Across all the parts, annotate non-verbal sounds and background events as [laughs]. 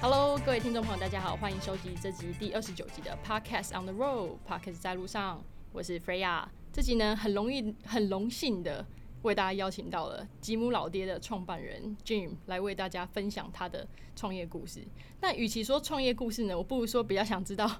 Hello，各位听众朋友，大家好，欢迎收集这集第二十九集的 Podcast on the Road，Podcast 在路上，我是 Freya。这集呢，很容易、很荣幸的为大家邀请到了吉姆老爹的创办人 Jim 来为大家分享他的创业故事。那与其说创业故事呢，我不如说比较想知道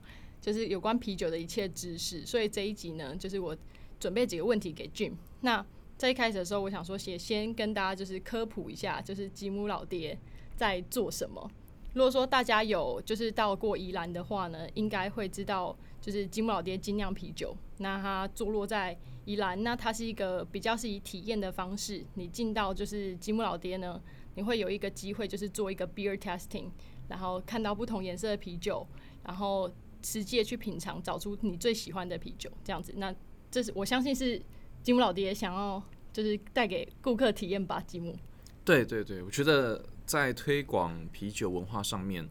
就是有关啤酒的一切知识。所以这一集呢，就是我准备几个问题给 Jim。那在一开始的时候，我想说先先跟大家就是科普一下，就是吉姆老爹在做什么。如果说大家有就是到过宜兰的话呢，应该会知道就是吉姆老爹精酿啤酒。那它坐落在宜兰，那它是一个比较是以体验的方式，你进到就是吉姆老爹呢，你会有一个机会就是做一个 beer testing，然后看到不同颜色的啤酒，然后实际去品尝，找出你最喜欢的啤酒，这样子。那这是我相信是吉姆老爹想要就是带给顾客体验吧，吉姆。对对对，我觉得在推广啤酒文化上面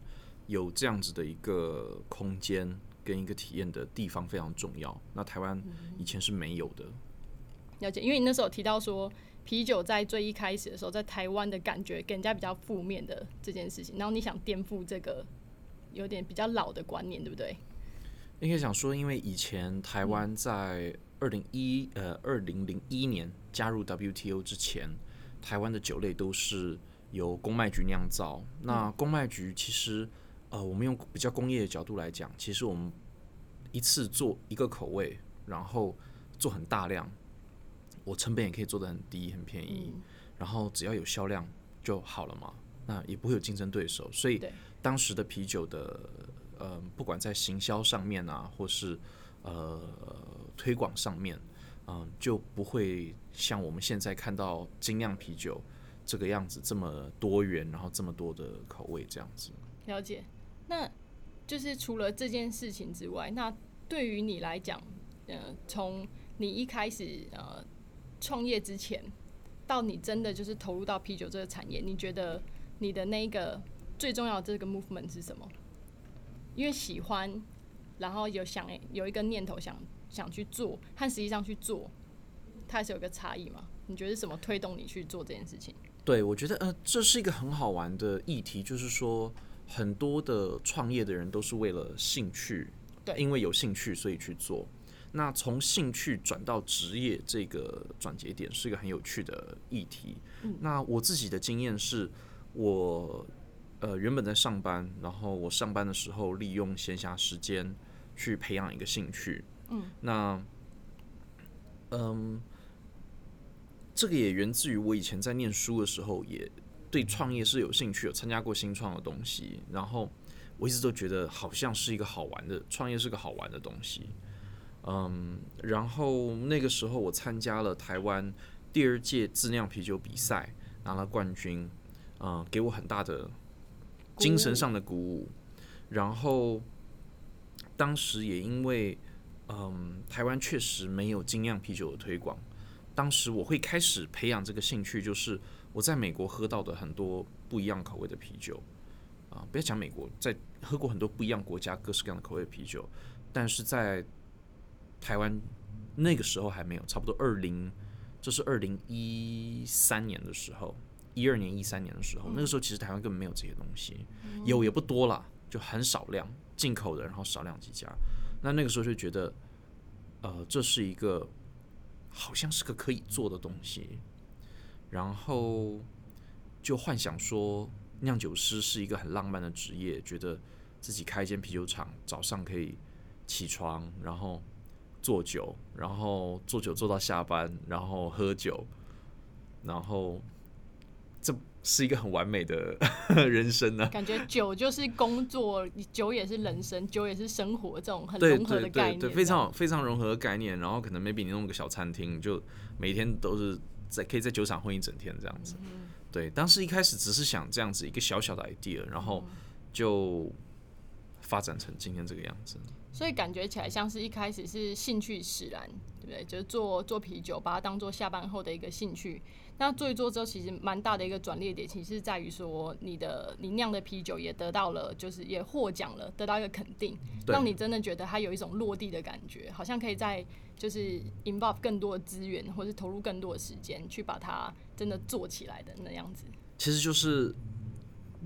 有这样子的一个空间跟一个体验的地方非常重要。那台湾以前是没有的，了解，因为你那时候提到说啤酒在最一开始的时候，在台湾的感觉给人家比较负面的这件事情，然后你想颠覆这个有点比较老的观念，对不对？应该想说，因为以前台湾在二零一呃二零零一年加入 WTO 之前。台湾的酒类都是由公卖局酿造。那公卖局其实，呃，我们用比较工业的角度来讲，其实我们一次做一个口味，然后做很大量，我成本也可以做的很低、很便宜，然后只要有销量就好了嘛。那也不会有竞争对手，所以当时的啤酒的，呃，不管在行销上面啊，或是呃推广上面。嗯，就不会像我们现在看到精酿啤酒这个样子这么多元，然后这么多的口味这样子。了解，那就是除了这件事情之外，那对于你来讲，呃，从你一开始呃创业之前，到你真的就是投入到啤酒这个产业，你觉得你的那个最重要的这个 movement 是什么？因为喜欢，然后有想有一个念头想。想去做和实际上去做，它还是有个差异嘛？你觉得是什么推动你去做这件事情？对，我觉得呃，这是一个很好玩的议题，就是说很多的创业的人都是为了兴趣，对，因为有兴趣所以去做。那从兴趣转到职业这个转折点是一个很有趣的议题。嗯，那我自己的经验是，我呃原本在上班，然后我上班的时候利用闲暇时间去培养一个兴趣。嗯，那，嗯，这个也源自于我以前在念书的时候，也对创业是有兴趣，有参加过新创的东西。然后我一直都觉得好像是一个好玩的创业，是个好玩的东西。嗯，然后那个时候我参加了台湾第二届自酿啤酒比赛，拿了冠军，嗯，给我很大的精神上的鼓舞。然后当时也因为嗯，台湾确实没有精酿啤酒的推广。当时我会开始培养这个兴趣，就是我在美国喝到的很多不一样口味的啤酒啊，不要讲美国，在喝过很多不一样国家各式各样的口味的啤酒，但是在台湾那个时候还没有，差不多二零，这是二零一三年的时候，一二年、一三年的时候，那个时候其实台湾根本没有这些东西，有也不多啦，就很少量进口的，然后少量几家。那那个时候就觉得，呃，这是一个好像是个可以做的东西，然后就幻想说酿酒师是一个很浪漫的职业，觉得自己开一间啤酒厂，早上可以起床，然后做酒，然后做酒做到下班，然后喝酒，然后这。是一个很完美的人生呢。感觉酒就是工作，酒也是人生，酒也是生活，这种很融合的概念，对，非常非常融合的概念。然后可能 maybe 你弄个小餐厅，就每天都是在可以在酒厂混一整天这样子。对，当时一开始只是想这样子一个小小的 idea，然后就发展成今天这个样子。所以感觉起来像是一开始是兴趣使然，对不对？就是做做啤酒，把它当做下班后的一个兴趣。那做一做之后，其实蛮大的一个转捩点，其实在于说你的你酿的啤酒也得到了，就是也获奖了，得到一个肯定，让你真的觉得它有一种落地的感觉，好像可以在就是 involve 更多的资源，或是投入更多的时间去把它真的做起来的那样子。其实就是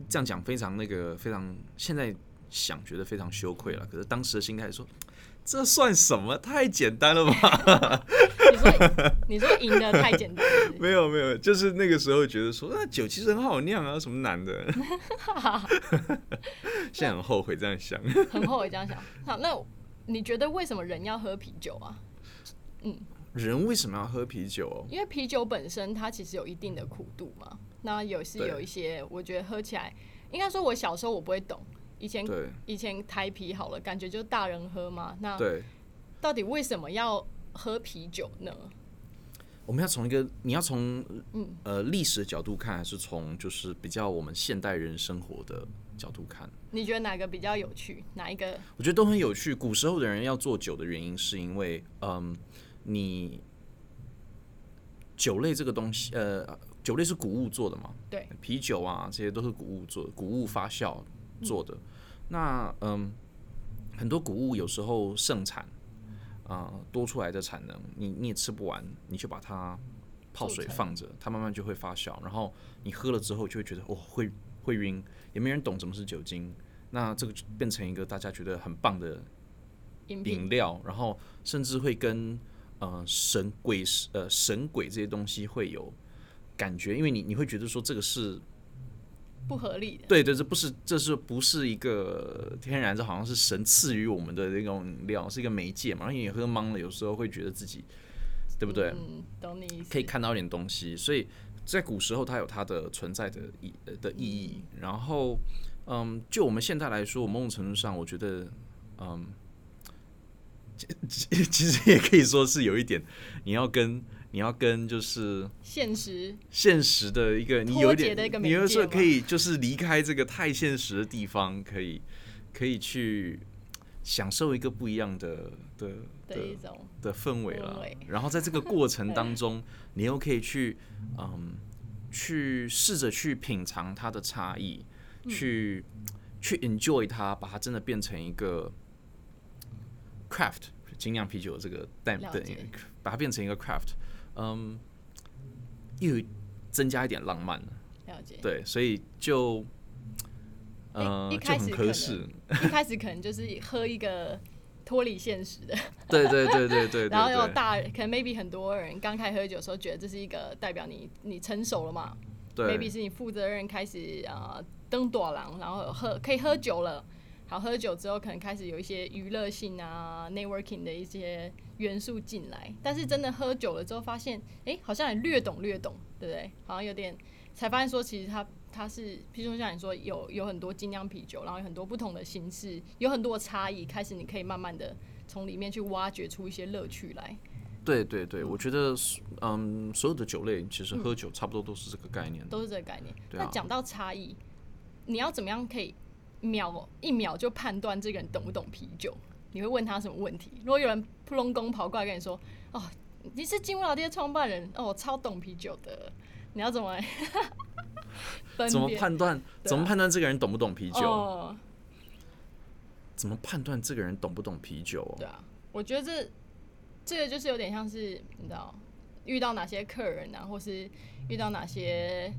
这样讲，非常那个非常现在想觉得非常羞愧了，可是当时的心态说。这算什么？太简单了吧？你说你说赢的太简单？[laughs] 没有没有，就是那个时候觉得说，那酒其实很好酿啊，什么难的？[laughs] 现在很后悔这样想，很后悔这样想。好，那你觉得为什么人要喝啤酒啊？嗯，人为什么要喝啤酒？因为啤酒本身它其实有一定的苦度嘛。那有是有一些，我觉得喝起来，应该说我小时候我不会懂。以前以前台啤好了，感觉就大人喝嘛。那到底为什么要喝啤酒呢？我们要从一个你要从嗯呃历史的角度看，还是从就是比较我们现代人生活的角度看？你觉得哪个比较有趣？哪一个？我觉得都很有趣。古时候的人要做酒的原因，是因为嗯，你酒类这个东西，呃，酒类是谷物做的嘛？对，啤酒啊，这些都是谷物做，谷物发酵做的。那嗯，很多谷物有时候盛产，啊，多出来的产能，你你也吃不完，你就把它泡水放着，它慢慢就会发酵，然后你喝了之后就会觉得哦，会会晕，也没人懂什么是酒精，那这个就变成一个大家觉得很棒的饮料，然后甚至会跟呃神鬼呃神鬼这些东西会有感觉，因为你你会觉得说这个是。不合理的，对对，这不是，这是不是一个天然？这好像是神赐予我们的那种饮料，是一个媒介嘛。然后你喝懵了，有时候会觉得自己，对不对？嗯，懂你意思。可以看到一点东西，所以在古时候它有它的存在的意的意义。然后，嗯，就我们现在来说，某种程度上，我觉得，嗯，[laughs] 其实也可以说是有一点，你要跟。你要跟就是现实现实的一个，你有点，你有时候可以就是离开这个太现实的地方，可以可以去享受一个不一样的的的一种的氛围了。然后在这个过程当中，[laughs] 你又可以去嗯去试着去品尝它的差异，去去 enjoy 它，把它真的变成一个 craft 精酿啤酒这个代的，把它变成一个 craft。嗯，又增加一点浪漫了。了解。对，所以就，呃，就很合适。[laughs] 一开始可能就是喝一个脱离现实的。对对对对对。[laughs] 然后有大，可能 maybe 很多人刚开始喝酒的时候，觉得这是一个代表你你成熟了嘛。对。maybe 是你负责任开始啊登短廊，然后喝可以喝酒了。好，喝酒之后可能开始有一些娱乐性啊，networking 的一些元素进来，但是真的喝酒了之后，发现哎，好像也略懂略懂，对不对？好像有点才发现说，其实它它是，譬如说像你说有有很多精酿啤酒，然后有很多不同的形式，有很多差异，开始你可以慢慢的从里面去挖掘出一些乐趣来。对对对，我觉得嗯，所有的酒类其实喝酒差不多都是这个概念，都是这个概念。那讲到差异，你要怎么样可以？秒一秒就判断这个人懂不懂啤酒，你会问他什么问题？如果有人扑隆咚跑过来跟你说：“哦，你是金乌老爹创办人哦，我超懂啤酒的。”你要怎么？[laughs] 怎么判断？怎么判断这个人懂不懂啤酒？怎么判断这个人懂不懂啤酒？对啊，我觉得这这个就是有点像是你知道遇到哪些客人啊，或是遇到哪些。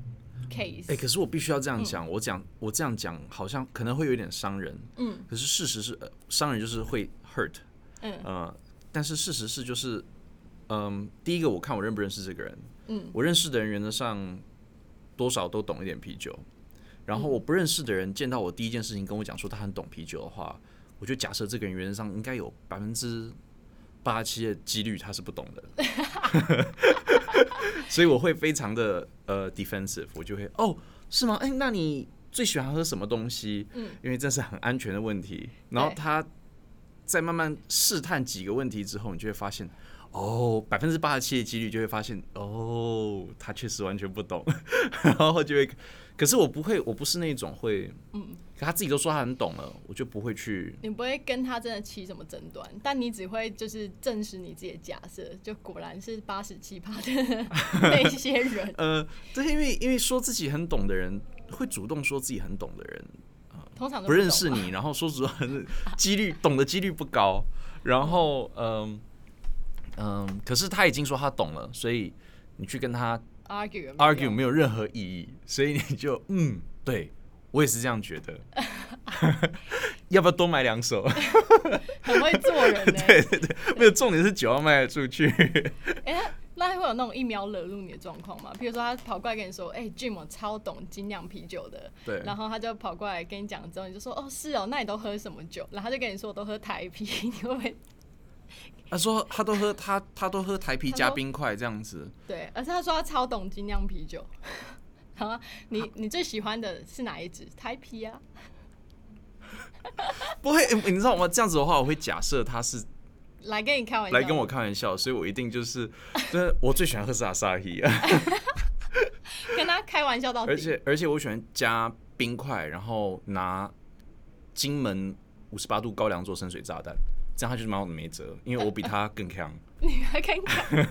Case 哎，可是我必须要这样讲，我讲我这样讲好像可能会有点伤人，嗯，可是事实是，伤人就是会 hurt，嗯，呃，但是事实是就是，嗯，第一个我看我认不认识这个人，嗯，我认识的人原则上多少都懂一点啤酒，然后我不认识的人见到我第一件事情跟我讲说他很懂啤酒的话，我就假设这个人原则上应该有百分之八七的几率他是不懂的。[laughs] 所以我会非常的呃 defensive，我就会哦是吗？哎，那你最喜欢喝什么东西？嗯，因为这是很安全的问题。然后他在慢慢试探几个问题之后，你就会发现哦，百分之八十七的几率就会发现，哦，他确实完全不懂，然后就会，可是我不会，我不是那种会，嗯，可他自己都说他很懂了，我就不会去，你不会跟他真的起什么争端，但你只会就是证实你自己的假设，就果然是八十七趴的 [laughs] 那些人，呃，对，因为因为说自己很懂的人，会主动说自己很懂的人，通常不认识你，然后说实话，[laughs] 几率懂的几率不高，然后嗯。嗯，可是他已经说他懂了，所以你去跟他 argue argue 没有任何意义，所以你就嗯，对我也是这样觉得。[laughs] 要不要多买两手？[laughs] 很会做人。[laughs] 对对对，没有重点是酒要卖得出去。哎，那会有那种一秒惹怒你的状况吗？比如说他跑过来跟你说：“哎，Jim 我超懂精酿啤酒的。”对。然后他就跑过来跟你讲之后，你就说：“哦，是哦，那你都喝什么酒？”然后他就跟你说：“我都喝台啤。”你会不会？他说他都喝他他都喝台啤加冰块这样子。对，而且他说他超懂精酿啤酒。[laughs] 好啊，你你最喜欢的是哪一支台啤啊？不会，你知道吗？这样子的话，我会假设他是来跟你开玩笑，来跟我开玩笑，所以我一定就是，对，我最喜欢喝是阿萨希啊。跟他开玩笑到，而且而且我喜欢加冰块，然后拿金门五十八度高粱做深水炸弹。这样他就是蛮好的没辙，因为我比他更强。[laughs] 你还更强？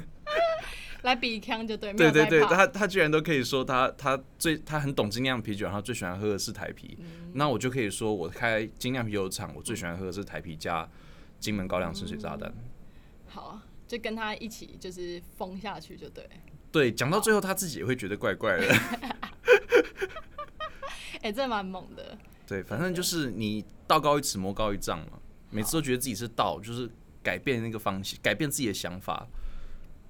来比强就对。对对对，他他居然都可以说他他最他很懂精酿啤酒，然后最喜欢喝的是台啤。那我就可以说我开精酿啤酒厂，我最喜欢喝的是台啤加金门高粱深水炸弹。好，就跟他一起就是疯下去就对。对，讲到最后他自己也会觉得怪怪的。[laughs] 哎，这蛮猛的。对，反正就是你道高一尺，魔高一丈嘛。每次都觉得自己是道，就是改变那个方向，改变自己的想法，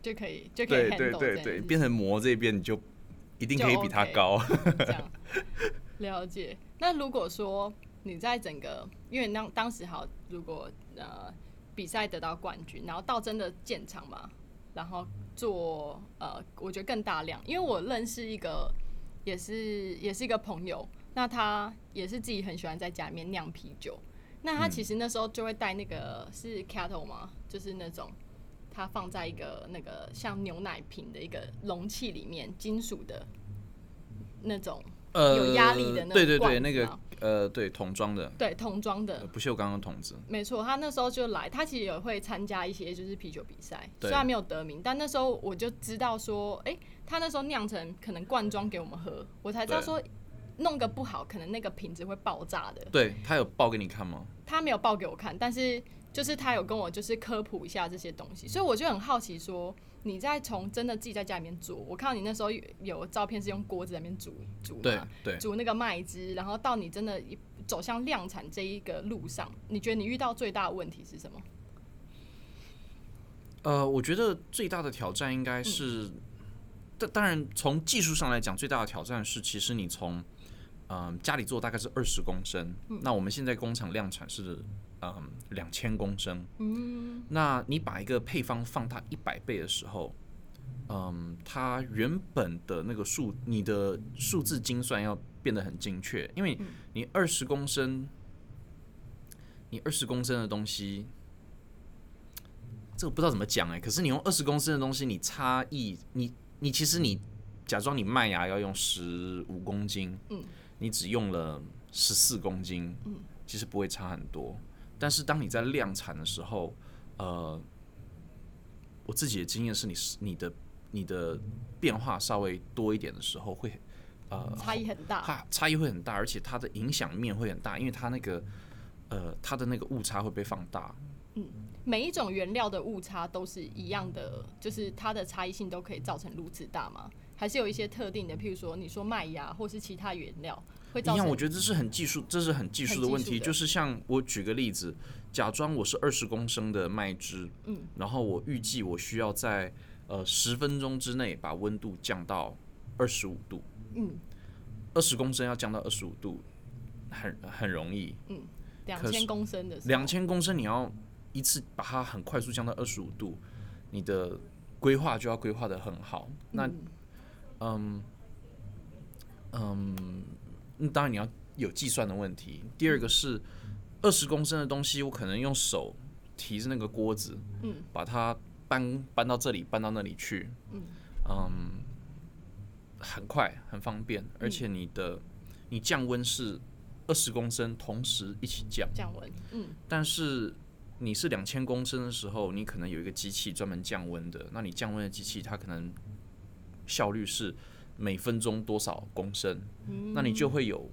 就可以就可以对对对对，变成魔这边你就一定可以比他高。[laughs] 这样了解。那如果说你在整个，因为当当时好，如果呃比赛得到冠军，然后到真的建厂嘛，然后做呃，我觉得更大量，因为我认识一个也是也是一个朋友，那他也是自己很喜欢在家里面酿啤酒。那他其实那时候就会带那个是 kettle 吗？就是那种他放在一个那个像牛奶瓶的一个容器里面，金属的那种，呃，有压力的那对对对，那个呃，对桶装的，对桶装的不锈钢的桶子。没错，他那时候就来，他其实也会参加一些就是啤酒比赛，虽然没有得名，但那时候我就知道说，哎，他那时候酿成可能罐装给我们喝，我才知道说。弄个不好，可能那个瓶子会爆炸的。对他有报给你看吗？他没有报给我看，但是就是他有跟我就是科普一下这些东西，所以我就很好奇说，你在从真的自己在家里面煮，我看到你那时候有照片是用锅子在那边煮煮嘛，对，煮那个麦汁，然后到你真的走向量产这一个路上，你觉得你遇到最大的问题是什么？呃，我觉得最大的挑战应该是，当当然从技术上来讲，最大的挑战是其实你从嗯，家里做大概是二十公升，那我们现在工厂量产是嗯两千公升。嗯，那你把一个配方放大一百倍的时候，嗯，它原本的那个数，你的数字精算要变得很精确，因为你二十公升，你二十公升的东西，这个不知道怎么讲哎，可是你用二十公升的东西，你差异，你你其实你假装你麦芽要用十五公斤，嗯。你只用了十四公斤，嗯，其实不会差很多。但是当你在量产的时候，呃，我自己的经验是你是你的你的变化稍微多一点的时候，会呃差异很大，它差异会很大，而且它的影响面会很大，因为它那个呃它的那个误差会被放大。嗯，每一种原料的误差都是一样的，就是它的差异性都可以造成如此大吗？还是有一些特定的，譬如说你说麦芽或是其他原料会造成。一样，我觉得这是很技术，这是很技术的问题。就是像我举个例子，假装我是二十公升的麦汁，嗯，然后我预计我需要在呃十分钟之内把温度降到二十五度，嗯，二十公升要降到二十五度，很很容易，嗯，两千公升的两千公升你要一次把它很快速降到二十五度，你的规划就要规划的很好，那。嗯嗯嗯，当然你要有计算的问题。第二个是二十公升的东西，我可能用手提着那个锅子，嗯，把它搬搬到这里，搬到那里去，嗯很快很方便，而且你的你降温是二十公升同时一起降，降温，嗯，但是你是两千公升的时候，你可能有一个机器专门降温的，那你降温的机器它可能效率是每分钟多少公升，那你就会有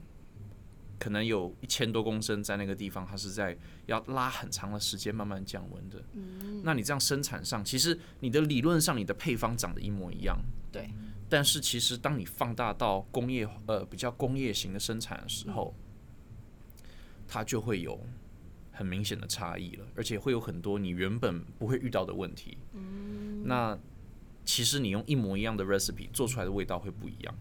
可能有一千多公升在那个地方，它是在要拉很长的时间慢慢降温的。那你这样生产上，其实你的理论上你的配方长得一模一样，对，但是其实当你放大到工业呃比较工业型的生产的时候，它就会有很明显的差异了，而且会有很多你原本不会遇到的问题。嗯那其实你用一模一样的 recipe 做出来的味道会不一样。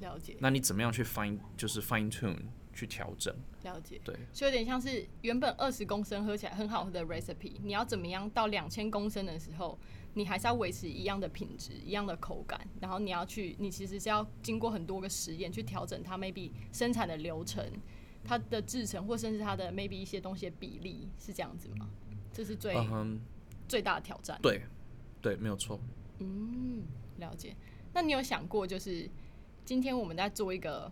了解那你怎么样去 fine 就是 fine tune 去调整？了解。对，所以有点像是原本二十公升喝起来很好喝的 recipe，你要怎么样到两千公升的时候，你还是要维持一样的品质、一样的口感，然后你要去，你其实是要经过很多个实验去调整它 maybe 生产的流程、它的制成，或甚至它的 maybe 一些东西的比例，是这样子吗？这是最、最大的挑战。对，对，没有错。嗯，了解。那你有想过，就是今天我们在做一个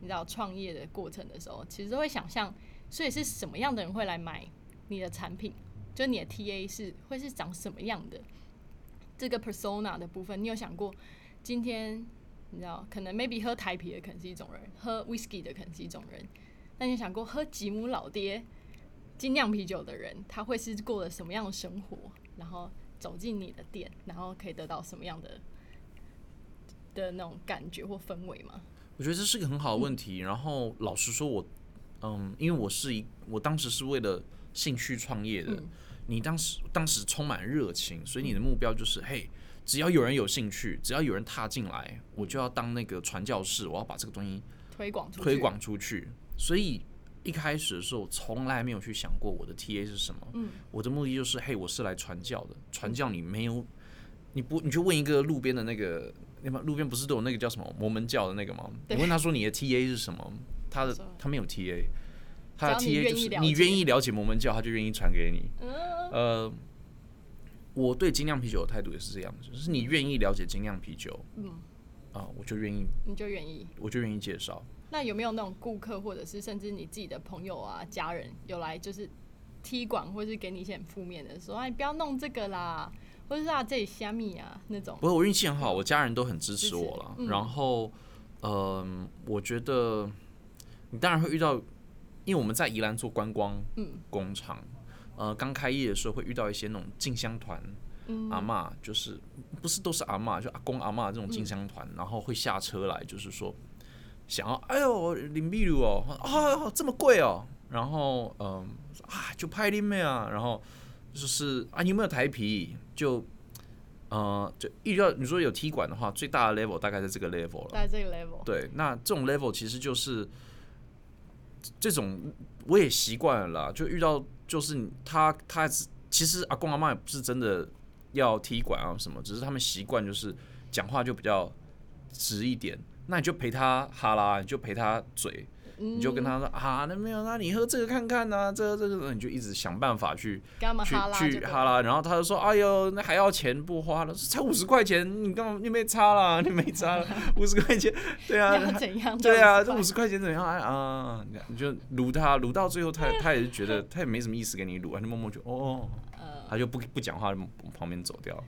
你知道创业的过程的时候，其实会想象，所以是什么样的人会来买你的产品？就你的 TA 是会是长什么样的？这个 persona 的部分，你有想过？今天你知道，可能 maybe 喝台啤的可能是一种人，喝 whisky 的可能是一种人。那你有想过，喝吉姆老爹精酿啤酒的人，他会是过了什么样的生活？然后走进你的店，然后可以得到什么样的的那种感觉或氛围吗？我觉得这是个很好的问题。然后老实说我，嗯，因为我是一，我当时是为了兴趣创业的。你当时当时充满热情，所以你的目标就是，嘿，只要有人有兴趣，只要有人踏进来，我就要当那个传教士，我要把这个东西推广推广出去。所以一开始的时候，从来没有去想过我的 TA 是什么。嗯，我的目的就是，嘿，我是来传教的。传教你没有，你不你去问一个路边的那个，那么路边不是都有那个叫什么摩门教的那个吗？你问他说你的 TA 是什么，他的他没有 TA，他的 TA 就是你愿意了解摩门教，他就愿意传给你。嗯呃，我对精酿啤酒的态度也是这样，就是你愿意了解精酿啤酒，嗯，啊、我就愿意，你就愿意。我就愿意介绍。那有没有那种顾客，或者是甚至你自己的朋友啊、家人有来就是踢馆，或是给你一些很负面的，说哎不要弄这个啦，或者是啊这里虾米啊那种不，过我运气很好，我家人都很支持我了。嗯然后，嗯、我觉得你当然会遇到，因为我们在宜兰做观光嗯工厂，呃，刚开业的时候会遇到一些那种进香团。嗯阿嬷就是不是都是阿嬷，就阿公阿嬷这种进香团，然后会下车来，就是说想要，哎呦，林碧如哦，啊这么贵哦，然后嗯啊就拍林妹啊，然后就是啊你有没有台皮？就呃就遇到你说有踢馆的话，最大的 level 大概在这个 level 了。在这个 level，对，那这种 level 其实就是这种我也习惯了啦，就遇到就是他他其实阿公阿妈也不是真的要踢馆啊什么，只是他们习惯就是讲话就比较直一点，那你就陪他哈拉，你就陪他嘴，你你就跟他说啊，那没有，那你喝这个看看呐、这个这个，你就一直想办法去去去哈拉，然后他就说：“哎呦，那还要钱不花了，才五十块钱，你干嘛？你没差啦，你没差了，五十块钱，对啊，[laughs] 要怎样？[laughs] 对啊，这五十块钱怎样？哎啊，你就撸他，撸到最后他他也是觉得 [laughs] 他也没什么意思给你撸，他就默默就哦，呃，他就不不讲话，就旁边走掉。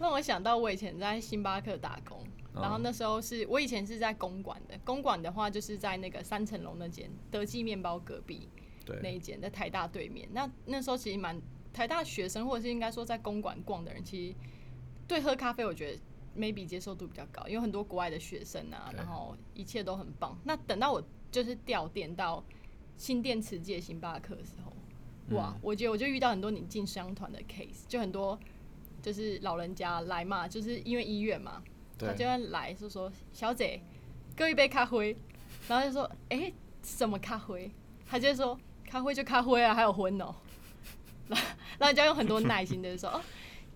让我想到我以前在星巴克打工，然后那时候是我以前是在公馆的，公馆的话就是在那个三层楼那间德记面包隔壁那，一间，在台大对面。那那时候其实蛮台大学生，或者是应该说在公馆逛的人，其实对喝咖啡我觉得 maybe 接受度比较高，因为很多国外的学生啊，然后一切都很棒。那等到我就是调店到新店池界星巴克的时候，嗯哇，我觉得我就遇到很多你进商团的 case，就很多就是老人家来嘛，就是因为医院嘛，他就对，会来就说小姐，给我一杯咖啡，然后就说哎、诶什么咖啡？他就会说咖啡就咖啡啊，还有荤哦、然 [laughs] 后然后你就要用很多耐心的说哦，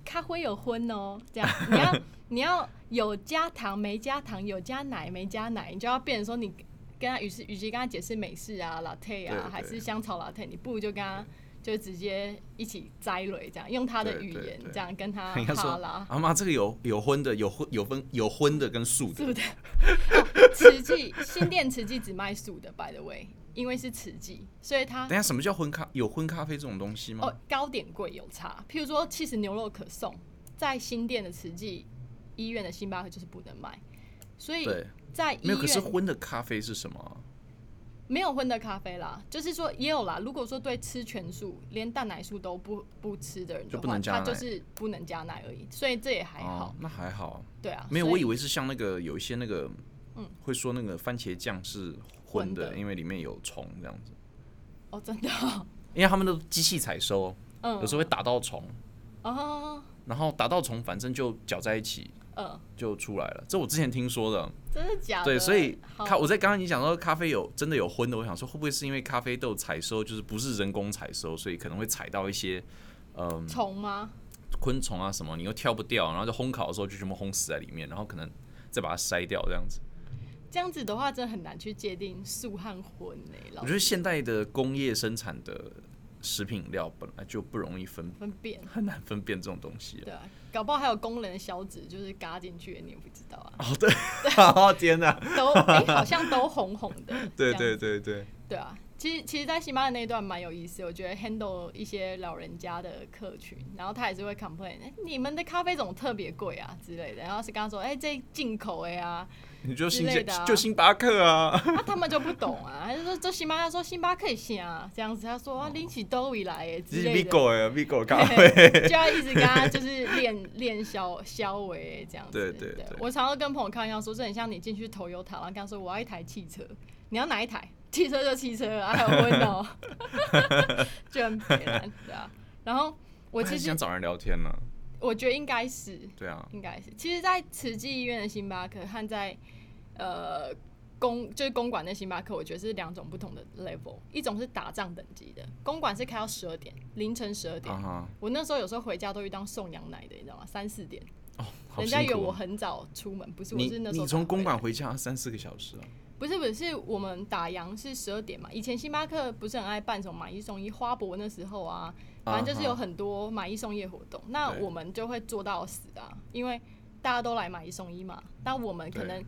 咖啡有荤哦、这样。你要 [laughs] 你要有加糖没加糖，有加奶没加奶，你就要变成说你跟他与其与其跟他解释美式啊、latte 对啊，对。还是香草 latte，你不如就跟他就直接一起摘雷，这样用他的语言对对对这样跟他 [laughs] 应该说哈拉。啊妈，这个有有荤的，有荤有分有荤的跟素的，素的，哦，慈济新店瓷器只卖素的，by the way，因为是瓷器，所以它等下什么叫荤咖？有荤咖啡这种东西吗？哦糕点贵有差。譬如说，其实牛肉可送，在新店的瓷器医院的星巴克就是不能卖，所以，在医没有。可是院荤的咖啡是什么啊？没有荤的咖啡啦，就是说也有啦。如果说对吃全素，连蛋奶素都不不吃的人的就话，不能加就是不能加奶而已，所以这也还好。哦，那还好。对啊，没有，所我以为是像那个有一些那个，嗯会说那个番茄酱是混的，因为里面有虫这样子。哦，真的哦，因为他们都机器采收，嗯有时候会打到虫，哦，然后打到虫，反正就搅在一起嗯，就出来了。这我之前听说的。真的假的？对，所以咖我在刚刚你讲说咖啡有真的有荤的，我想说会不会是因为咖啡豆采收就是不是人工采收，所以可能会采到一些嗯虫吗？昆虫啊什么，你又挑不掉，然后就烘烤的时候就全部烘死在里面，然后可能再把它筛掉这样子。这样子的话，真的很难去界定素和荤我觉得现代的工业生产的食品饮料本来就不容易分，分辨，很难分辨这种东西、啊。对啊，搞不好还有功能的小指就是嘎进去，你也不知道啊，哦，对，[laughs] 哦天哪，都哎、好像都红红的，[laughs] 对对对对，对啊。其实，其实，在星巴克那一段蛮有意思，我觉得 handle 一些老人家的客群，然后他也是会 complain，、哎，你们的咖啡怎么特别贵啊之类的，然后是跟他说，哎、这进口的呀、你就星之类的啊就星巴克啊，那他们就不懂啊，他就说这星巴克说星巴克也行啊，这样子，他说啊拎起兜里来耶这是之类的，Vigo 哎，Vigo 咖啡，就要一直跟他就是练练消消维这样子。对对对我常常跟朋友开玩笑说，这很像你进去投油塔，然后跟他说我要一台汽车，你要哪一台？汽车就汽车啊，还有温 [laughs] 哦，[laughs] 就很北蓝，对啊。然后我其实想找人聊天呢。我觉得应该是对啊，应该是，其实，在慈济医院的星巴克和在呃公就是公馆跟星巴克，我觉得是两种不同的 level。一种是打仗等级的，公馆是开到十二点，凌晨十二点。我那时候有时候回家都去当送羊奶的，你知道吗？三四点，哦，好人家以为。我很早出门，不是，我是那时候你从公馆回家三四个小时啊？不是不是，我们打烊是十二点嘛。以前星巴克不是很爱办什么买一送一，花博那时候啊，反正就是有很多买一送一的活动。那我们就会做到死啊，因为大家都来买一送一嘛。那我们可能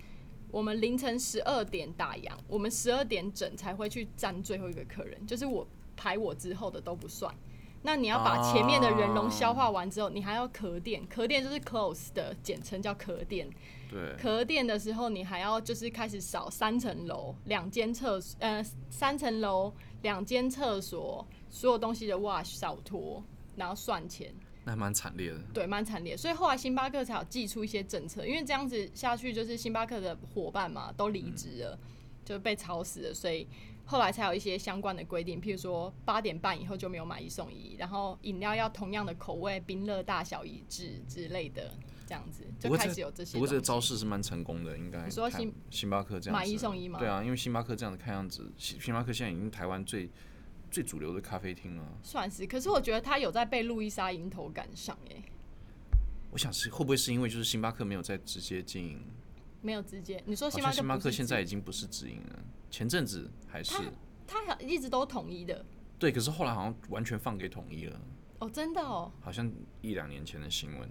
我们凌晨十二点打烊，我们十二点整才会去站最后一个客人，就是我排我之后的都不算。那你要把前面的人龙消化完之后，你还要壳店，壳店就是 close 的简称叫壳店。对，壳店的时候，你还要就是开始扫三层楼、两间厕所，呃，三层楼、两间厕所，所有东西的 wash 扫拖，然后算钱，那还蛮惨烈的。对，蛮惨烈。所以后来星巴克才有寄出一些政策，因为这样子下去，就是星巴克的伙伴嘛都离职了，就被吵死了，所以后来才有一些相关的规定，譬如说八点半以后就没有买一送一，然后饮料要同样的口味，冰乐大小一致之类的，这样子就开始有这些不过这个招式是蛮成功的，应该你说星星巴克这样买一送一吗对啊，因为星巴克这样子看样子，星星巴克现在已经台湾最最主流的咖啡厅了。算是，可是我觉得他有在被路易莎迎头赶上哎、我想是会不会是因为就是星巴克没有在直接经营？没有直接你说星巴克现在已经不是直营了，前阵子还是他好一直都统一的对，可是后来好像完全放给统一了，哦，真的哦，好像一两年前的新闻。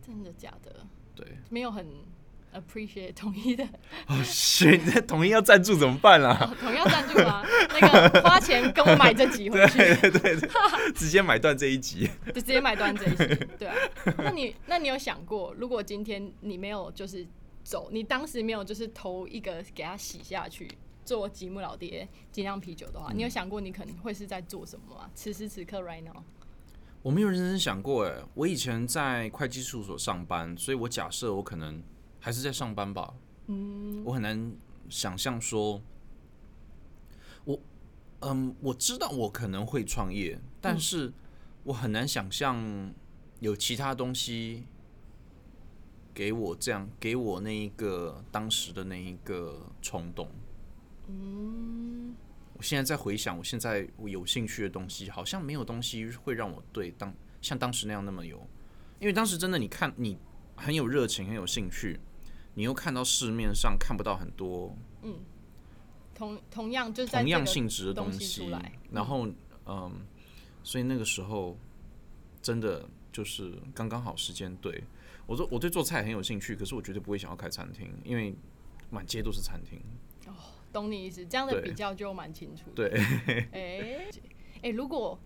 真的假的？对，没有很 appreciate 统一的，哦，shit，[laughs] 那统一要赞助怎么办啦？哦、统一要赞助吗？那个花钱跟我买这集回去，对 [laughs] 对对，直接买断这一集。就直接买断这一集，对啊。那你那你有想过，如果今天你没有就是走，你当时没有就是投一个给他洗下去。做吉姆老爹精酿啤酒的话，你有想过你可能会是在做什么吗？此时此刻，right now，我没有认真想过，哎，我以前在会计事务所上班，所以我假设我可能还是在上班吧。嗯，我很难想象说，我，嗯，我知道我可能会创业，但是我很难想象有其他东西给我这样，给我那一个当时的那一个冲动。嗯，我现在在回想，我现在我有兴趣的东西，好像没有东西会让我对当像当时那样那么有，因为当时真的你看你很有热情，很有兴趣，你又看到市面上看不到很多嗯同同样就是在同样性质的东西然后嗯，所以那个时候真的就是刚刚好时间对。我说我对做菜很有兴趣，可是我绝对不会想要开餐厅，因为满街都是餐厅。哦懂你意思，这样的比较就蛮清楚。[laughs] 对，哎、哎、如果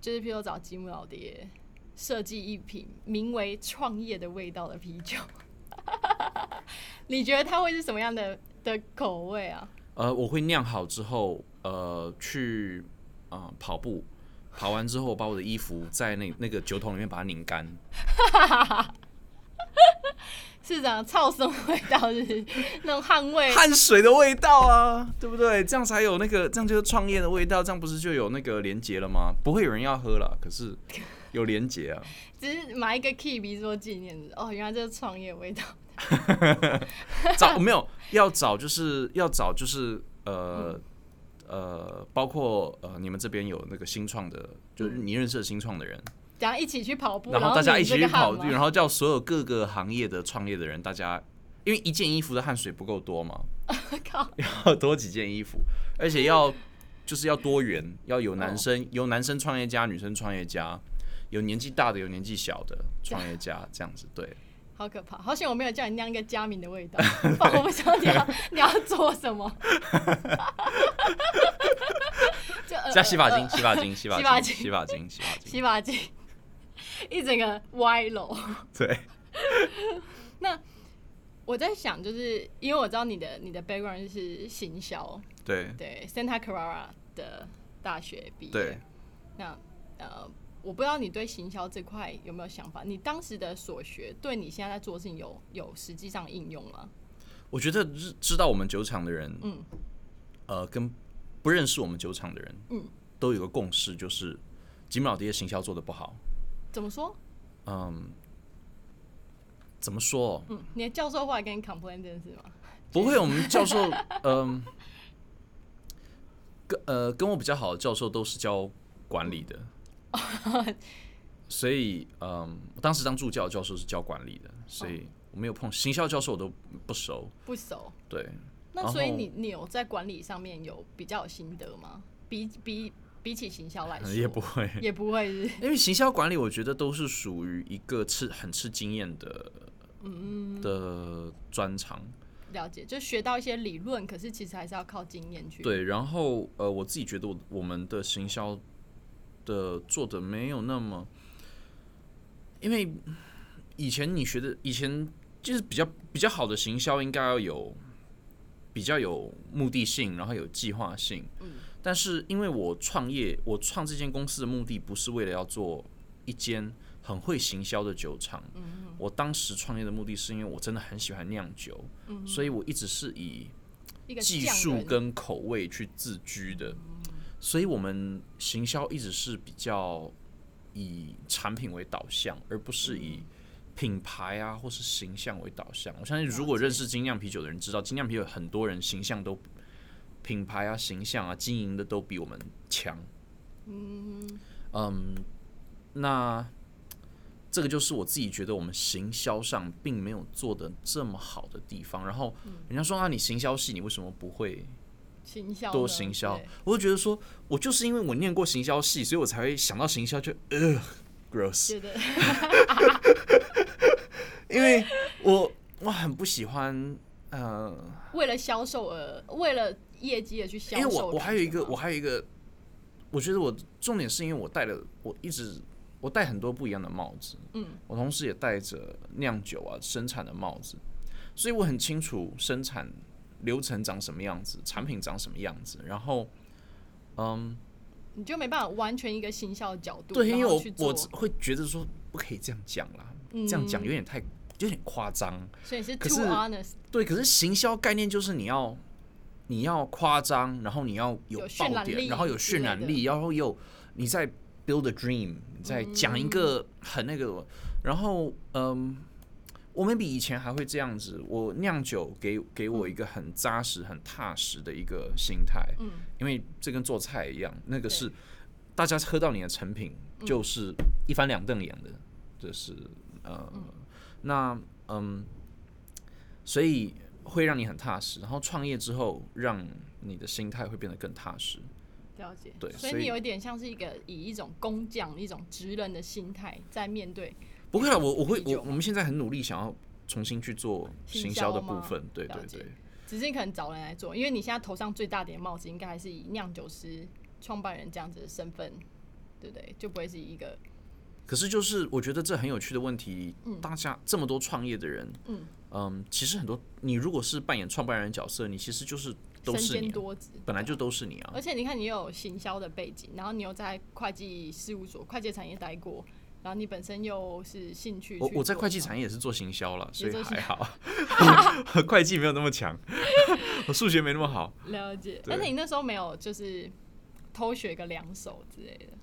就是譬如找吉姆老爹设计一瓶名为“创业的味道”的啤酒，[laughs] 你觉得它会是什么样的的口味啊？呃，我会酿好之后，呃，去呃跑步，跑完之后把我的衣服在那那个酒桶里面把它拧干。[laughs] 是这样，超什么味道是不是那种汗味？汗水的味道啊，对不对？这样才有那个，这样就是创业的味道，这样不是就有那个连结了吗？不会有人要喝了，可是有连结啊。只是买一个 key 比做纪念的哦，原来这是创业味道。[laughs] 找没有要找，就是要找，就是呃呃，包括呃，你们这边有那个新创的，就是你认识的新创的人，然后一起去跑步，然后大家一起去去跑步，然后后叫所有各个行业的创业的人，大家因为一件衣服的汗水不够多嘛，[laughs] 靠，要多几件衣服，而且要就是要多元，要有男生、哦有男生创业家，女生创业家，有年纪大的，有年纪小的 [laughs] 创业家，这样子对。好可怕！好险我没有叫你酿一个佳明的味道，不然我不知道你要 [laughs] 你要做什么。就呃加洗发精，洗发精，洗洗发发精精，洗发精，洗发精，洗发精，一整个歪楼。[laughs] 对。那我在想，就是因为我知道你的你的 background 是行销，对对，Santa Clara 的大学毕业。对，那呃，我不知道你对行销这块有没有想法？你当时的所学对你现在在做的事情有有实际上应用吗？我觉得知知道我们酒厂的人，嗯，呃，跟不认识我们酒厂的人，嗯，都有个共识，就是吉姆老爹行销做的不好。怎么说？嗯，怎么说？嗯，你的教授后来跟你 complain 这件事吗？不会，我们教授，[laughs] 嗯、跟呃跟我比较好的教授都是教管理的，[laughs] 所以嗯，我当时当助教教授是教管理的，所以我没有碰行销教授，我都不熟。不熟。对，那所以你你有在管理上面有比较有心得吗？比比比起行销来说，[laughs] 也不会，也不会是因为行销管理，我觉得都是属于一个吃很吃经验的，嗯的专长。了解，就学到一些理论，可是其实还是要靠经验去。，对，然后呃，我自己觉得我我们的行销的做的没有那么，因为以前你学的以前就是比较比较好的行销应该要有比较有目的性，然后有计划性。嗯但是因为我创业，我创这间公司的目的不是为了要做一间很会行销的酒厂。嗯我当时创业的目的是因为我真的很喜欢酿酒，所以我一直是以技术跟口味去自居的，所以我们行销一直是比较以产品为导向，而不是以品牌啊或是形象为导向。我相信，如果认识精酿啤酒的人知道，精酿啤酒很多人形象都品牌啊、形象啊、经营的都比我们强。嗯那这个就是我自己觉得我们行销上并没有做的这么好的地方。然后人家说啊，你行销系你为什么不会行销多行销？我就觉得说，我就是因为我念过行销系，所以我才会想到行销就呃 gross，觉得。[laughs] 因为我我很不喜欢呃，[laughs] 为了销售而为了业绩而去销售。因为我我还有一个我还有一个，我觉得我重点是因为我戴了我一直我戴很多不一样的帽子，嗯，我同时也戴着酿酒啊生产的帽子，所以我很清楚生产流程长什么样子，产品长什么样子，然后嗯。你就没办法完全一个行销的角度，对，因为我我会觉得说不可以这样讲啦，嗯这样讲有点太有点夸张。所以是可 too 是 honest，对，可是行销概念就是你要你要夸张，然后你要有爆点，然后有渲染力，然后又你在 build a dream，你在讲一个很那个，然后嗯。我们比以前还会这样子，我酿酒给给我一个很扎实、很踏实的一个心态，嗯，因为这跟做菜一样，那个是大家喝到你的成品就是一翻两瞪眼的，就是呃，那嗯，所以会让你很踏实，然后创业之后让你的心态会变得更踏实，了解。对所以你有一点像是一个以一种工匠、一种职人的心态在面对。不会了，我我会我我们现在很努力想要重新去做行行销的部分，对对对。只是你可能找人来做，因为你现在头上最大顶的帽子应该还是以酿酒师、创办人这样子的身份，对不对？就不会是一个可是就是我觉得这很有趣的问题，大家这么多创业的人，嗯嗯，其实很多你如果是扮演创办人角色，你其实就是都身是你啊，兼多。本来就都是你啊而。且你看，你有行销的背景，然后你又在会计事务所、会计产业待过，然后你本身又是兴趣。我我在会计产业也是做行销了，所以还好，[laughs] 会计没有那么强，[laughs] 我数学没那么好。了解，对而且你那时候没有就是偷学个两手之类的。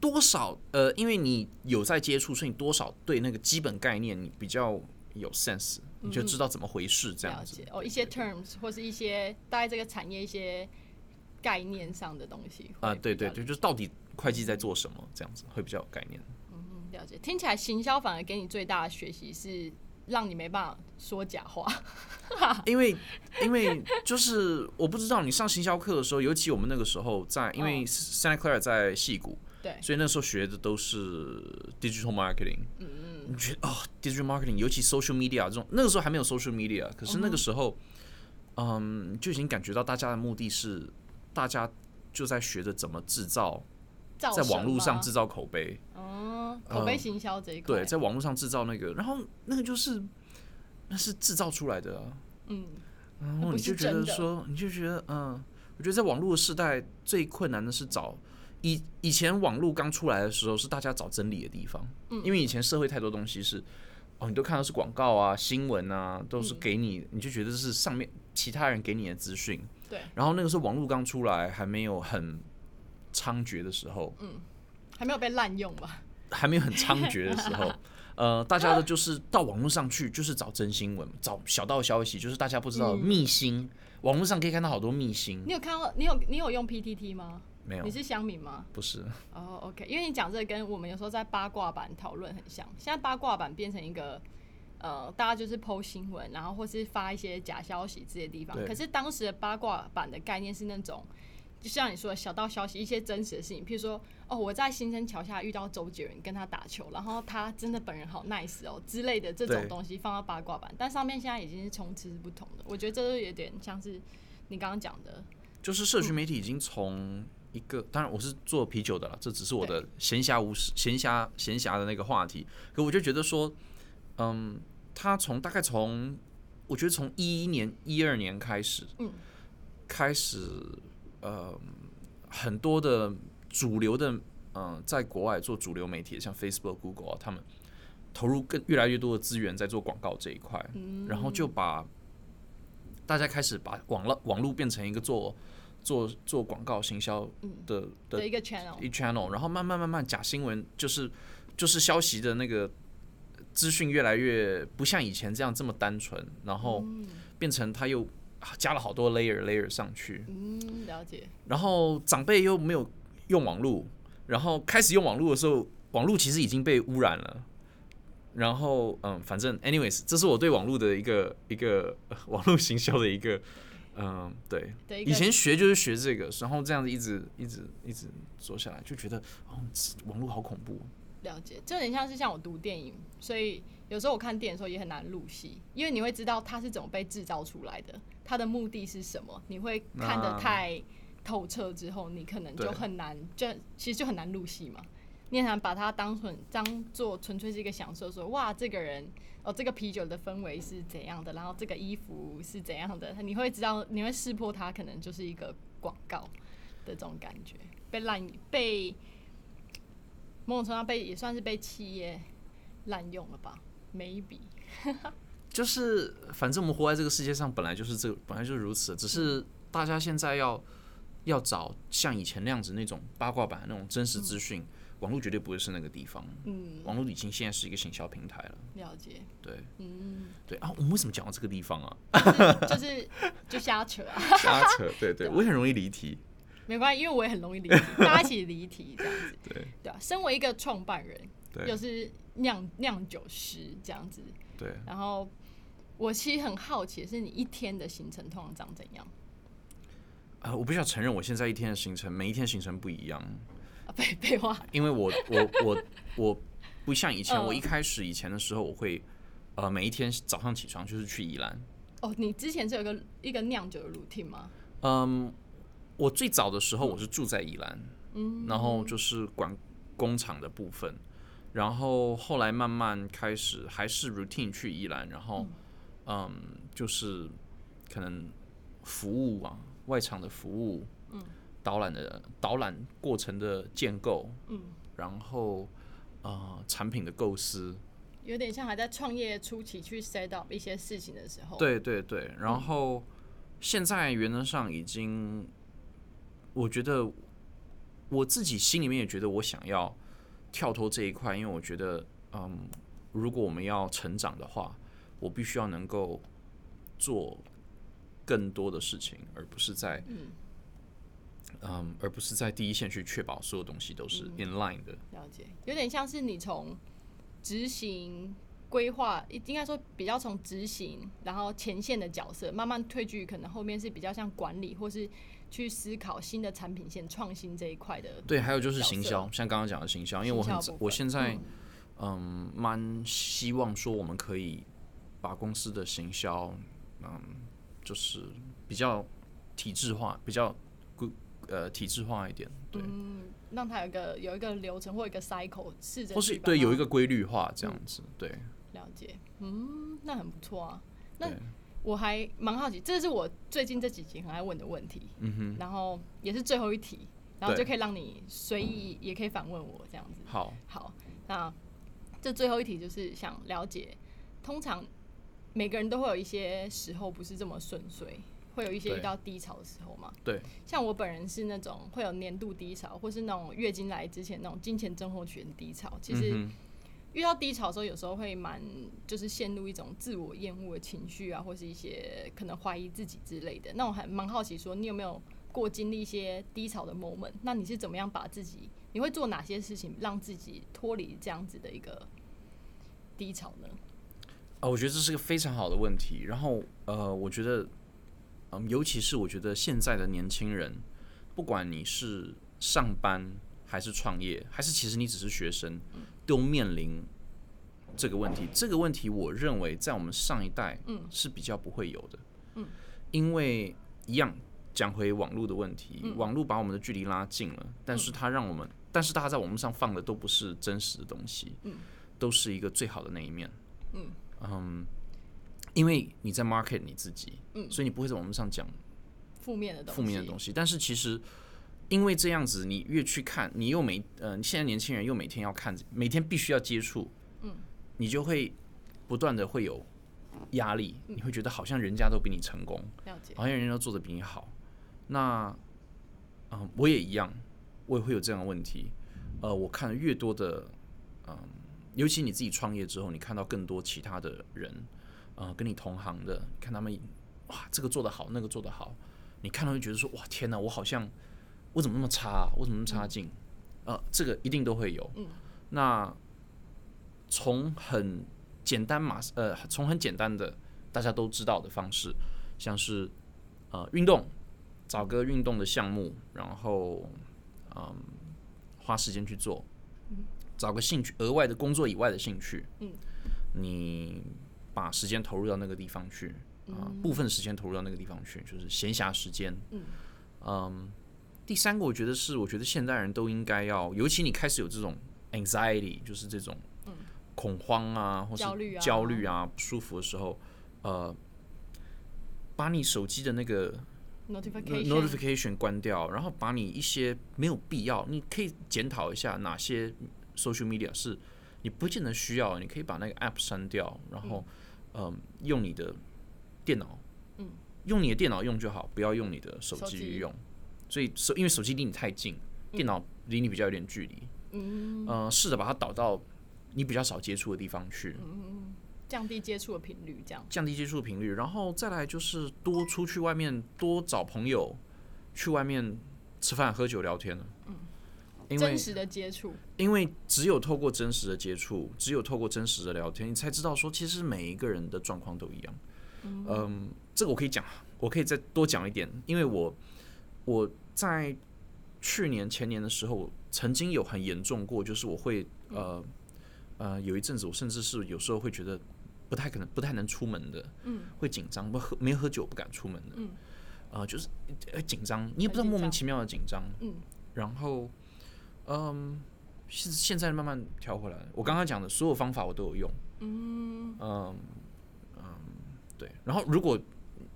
多少呃，因为你有在接触，所以你多少对那个基本概念你比较有 sense，你就知道怎么回事这样子。哦，一些 terms 或是一些大概这个产业一些概念上的东西啊、对对对，就是到底会计在做什么，这样子会比较有概念。嗯了解。听起来行销反而给你最大的学习是让你没办法说假话。[laughs] 因为因为就是我不知道你上行销课的时候，尤其我们那个时候在，因为哦 Santa Clara 在戏谷，对，所以那时候学的都是 digital marketing。嗯嗯，你觉得哦，digital marketing，尤其 social media 这种，那个时候还没有 social media，可是那个时候，嗯，就已经感觉到大家的目的是，大家就在学着怎么制造，在网络上制造口碑。嗯，口碑行销这一块，对，在网络上制造那个，然后那个就是那是制造出来的啊。嗯，然后你就觉得说，你就觉得，嗯，我觉得在网络的时代最困难的是找以以前网络刚出来的时候是大家找真理的地方，嗯因为以前社会太多东西是，哦，你都看到是广告啊、新闻啊，都嗯是给你，你就觉得是上面其他人给你的资讯。对，然后那个时候网络刚出来，还没有很猖獗的时候，嗯还没有被滥用吧？还没有很猖獗的时候，[laughs] 呃，大家的就是到网络上去，就是找真新闻，找小道消息，就是大家不知道的秘辛。网络上可以看到好多秘辛，你有看到？你有你有用 PTT 吗？没有你，是乡民吗？不是，哦、o k 因为你讲这个跟我们有时候在八卦版讨论很像。现在八卦版变成一个呃，大家就是剖新闻，然后或是发一些假消息这些地方。可是当时的八卦版的概念是那种，就像你说的小道消息，一些真实的事情，譬如说，哦，我在新生桥下遇到周杰伦，跟他打球，然后他真的本人好 nice 哦之类的这种东西放到八卦版，但上面现在已经是充斥是不同的。我觉得这就有点像是你刚刚讲的，就是社群媒体已经从一个，当然我是做啤酒的了，这只是我的闲暇无事、闲暇闲暇的那个话题。可我就觉得说，嗯，他从大概从，我觉得从一一年、一二年开始，嗯，开始，呃，很多的主流的，嗯、在国外做主流媒体，像 Facebook、Google 啊，他们投入更越来越多的资源在做广告这一块，然后就把大家开始把网络网络变成一个做做做广告行销的的的一个 channel，一 channel，然后慢慢慢慢假新闻就是就是消息的那个资讯越来越不像以前这样这么单纯，然后变成他又加了好多 layer layer 上去，嗯，了解，然后长辈又没有用网络，然后开始用网络的时候，网络其实已经被污染了。然后，嗯，反正，anyways，这是我对网络的一个一个、呃 [laughs] 网络行销的一个，嗯，对，以前学就是学这个，然后这样子一直一直一直做下来，就觉得哦，网络好恐怖。了解，就有点像是像我读电影，所以有时候我看电影的时候也很难入戏，因为你会知道它是怎么被制造出来的，它的目的是什么，你会看得啊太透彻之后，你可能就很难，就其实就很难入戏嘛。你很难把它当纯当做纯粹是一个享受说哇，这个人哦，这个啤酒的氛围是怎样的，然后这个衣服是怎样的，你会知道，你会识破它可能就是一个广告的这种感觉，被滥被某种程度上被也算是被企业滥用了吧？maybe [laughs] 就是反正我们活在这个世界上，本来就是这，本来就是如此，只是大家现在要要找像以前那样子那种八卦版的那种真实资讯，网络绝对不会是那个地方。嗯，网络已经现在是一个行销平台了。了解，对嗯，对啊，我们为什么讲到这个地方啊？[laughs] 就是就瞎扯啊，瞎扯，对对，我也很容易离题。没关系，因为我也很容易离题，大家一起离题这样子，对对啊，身为一个创办人，对又是酿酿酒师这样子，对，然后我其实很好奇的是，你一天的行程通常长怎样？呃，我必须要承认，我现在一天的行程，每一天行程不一样，啊废废话，因为我我我 [laughs] 我不像以前，嗯。我一开始以前的时候，我会呃每一天早上起床就是去宜兰，哦，你之前是有个一个酿酒的 routine 吗？嗯，我最早的时候我是住在宜兰，嗯，然后就是管工厂的部分，然后后来慢慢开始还是 routine 去宜兰，然后嗯。就是可能服务啊，外场的服务，嗯，导览的导览过程的建构，嗯，然后呃产品的构思，有点像还在创业初期去 set up 一些事情的时候。，对对对，然后现在原则上已经，我觉得我自己心里面也觉得我想要跳脱这一块，因为我觉得，嗯，如果我们要成长的话，我必须要能够做更多的事情，而不是在，嗯。嗯，而不是在第一线去确保所有东西都是 in line 的。了解，有点像是你从执行规划，应该说比较从执行，然后前线的角色慢慢退居，可能后面是比较像管理，或是去思考新的产品线创新这一块的。对，还有就是行销，像刚刚讲的行销，因为我很我现在嗯蛮希望说我们可以把公司的行销嗯就是比较体制化，比较规呃体制化一点，对，嗯让它有一个有一个流程或一个 cycle，试着或是对有一个规律化这样子，对了解，嗯，那很不错啊。那我还蛮好奇，这是我最近这几集很爱问的问题，嗯哼，然后也是最后一题，然后就可以让你随意也可以反问我这样子。好，好，那这最后一题就是想了解，通常每个人都会有一些时候不是这么顺遂，会有一些遇到低潮的时候嘛。对，像我本人是那种会有年度低潮，或是那种月经来之前那种金钱症候群低潮。其实遇到低潮的时候，有时候会蛮就是陷入一种自我厌恶的情绪啊，或是一些可能怀疑自己之类的。那我还蛮好奇，说你有没有过经历一些低潮的 moment？那你是怎么样把自己，你会做哪些事情让自己脱离这样子的一个低潮呢？啊，我觉得这是个非常好的问题。然后呃，我觉得嗯，尤其是我觉得现在的年轻人，不管你是上班还是创业，还是其实你只是学生，都面临这个问题。这个问题，我认为在我们上一代，是比较不会有的，嗯，因为一样讲回网络的问题，网络把我们的距离拉近了，但是它让我们，但是大家在网络上放的都不是真实的东西，嗯都是一个最好的那一面，嗯因为你在 market 你自己，嗯所以你不会在网络上讲负面的东西，负面的东西。但是其实因为这样子，你越去看，你又每呃，现在年轻人又每天要看，每天必须要接触，嗯，你就会不断的会有压力，你会觉得好像人家都比你成功，了解，好像人家都做的比你好。那嗯、我也一样，我也会有这样的问题。呃，我看的越多的，嗯、尤其你自己创业之后，你看到更多其他的人，呃，跟你同行的，看他们哇，这个做得好，那个做得好，你看到就觉得说，哇，天哪，我好像我怎么那么差、啊，我怎么那么差劲？呃，这个一定都会有。那从很简单马呃，从很简单的大家都知道的方式，像是呃运动，找个运动的项目，然后嗯花时间去做，找个兴趣额外的工作以外的兴趣，嗯，你把时间投入到那个地方去，啊、部分时间投入到那个地方去，就是闲暇时间，嗯。第三个我觉得是，我觉得现代人都应该要，尤其你开始有这种 anxiety，就是这种恐慌啊，或是焦虑啊。焦虑啊、不舒服的时候，呃，把你手机的那个 notification notification 关掉，然后把你一些没有必要，你可以检讨一下哪些 social media 是你不见得需要，你可以把那个 app 删掉，然后嗯、用你的电脑，嗯，用你的电脑用就好，不要用你的手手机。机用。所以手因为手机离你太近，电脑离你比较有点距离，嗯，呃，试着把它导到你比较少接触的地方去，降低接触的频率，这样。降低接触频率，然后再来就是多出去外面，多找朋友，去外面吃饭、喝酒、聊天了。嗯，因为真实的接触，因为只有透过真实的接触，只有透过真实的聊天，你才知道说，其实每一个人的状况都一样。嗯，这个我可以讲，我可以再多讲一点，因为我我在去年前年的时候，曾经有很严重过，就是我会呃呃有一阵子，我甚至是有时候会觉得不太可能、不太能出门的，嗯，会紧张，不喝没喝酒不敢出门的，嗯，呃，就是呃紧张，你也不知道莫名其妙的紧张，嗯，然后嗯，现现在慢慢调回来。我刚刚讲的所有方法我都有用，嗯嗯嗯，对。然后如果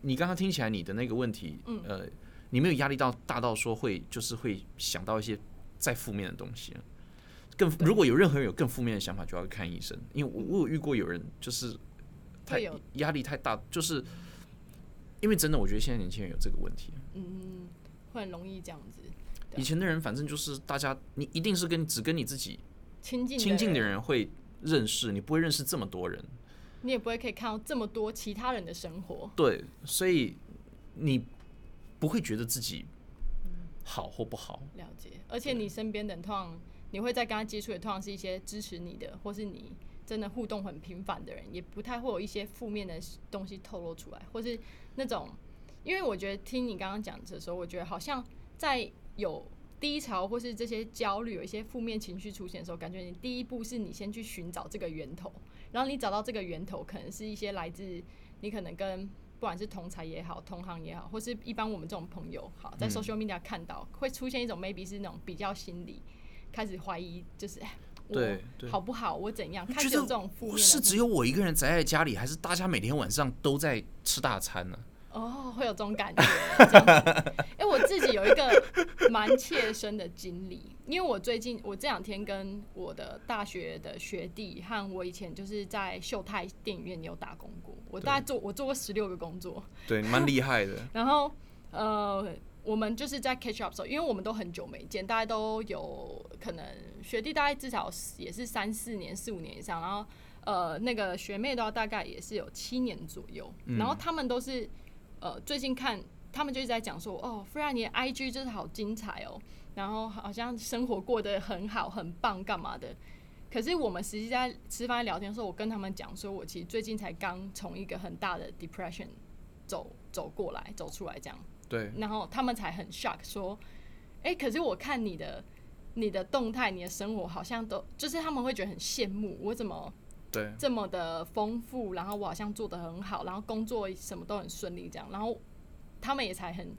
你刚刚听起来你的那个问题，嗯呃，你没有压力到大到说会就是会想到一些再负面的东西。更如果有任何人有更负面的想法，就要看医生。因为我我有遇过有人就是太压力太大，就是因为真的，我觉得现在年轻人有这个问题。嗯，会很容易这样子。以前的人反正就是大家，你一定是跟只跟你自己亲近亲近的人，人会认识，你不会认识这么多人。你也不会可以看到这么多其他人的生活。对，所以你不会觉得自己好或不好。了解，而且你身边的人通常你会在跟他接触的，通常是一些支持你的，或是你真的互动很频繁的人，也不太会有一些负面的东西透露出来，或是那种，因为我觉得听你刚刚讲的时候，我觉得好像在有低潮或是这些焦虑、有一些负面情绪出现的时候，感觉你第一步是你先去寻找这个源头，然后你找到这个源头，可能是一些来自你可能跟不管是同才也好、同行也好，或是一般我们这种朋友，好在嗯。social media 看到、会出现一种 maybe 是那种比较心理，开始怀疑，就是我好不好，我怎样，开觉始有得这种负面是只有我一个人宅在家里，还是大家每天晚上都在吃大餐呢？哦，会有这种感觉。哎、[laughs] 我自己有一个蛮切身的经历，因为我最近我这两天跟我的大学的学弟和我以前就是在秀泰电影院有打工过，我大概做我做过十六个工作，对，蛮厉害的。然后呃，我们就是在 catch up 的时候，因为我们都很久没见，大家都有可能学弟大概至少也是三四年、四五年以上，然后呃那个学妹的话大概也是有七年左右，然后他们都是呃最近看。他们就一直在讲说，哦，菲然你的 IG 真是好精彩哦，然后好像生活过得很好、很棒，干嘛的？可是我们实际在吃饭聊天的时候，我跟他们讲说，我其实最近才刚从一个很大的 depression 走走过来、走出来这样。对，然后他们才很 shock 说，哎、可是我看你的你的动态、你的生活好像都就是他们会觉得很羡慕，我怎么对，这么的丰富，然后我好像做的很好，然后工作什么都很顺利这样，然后他们也才很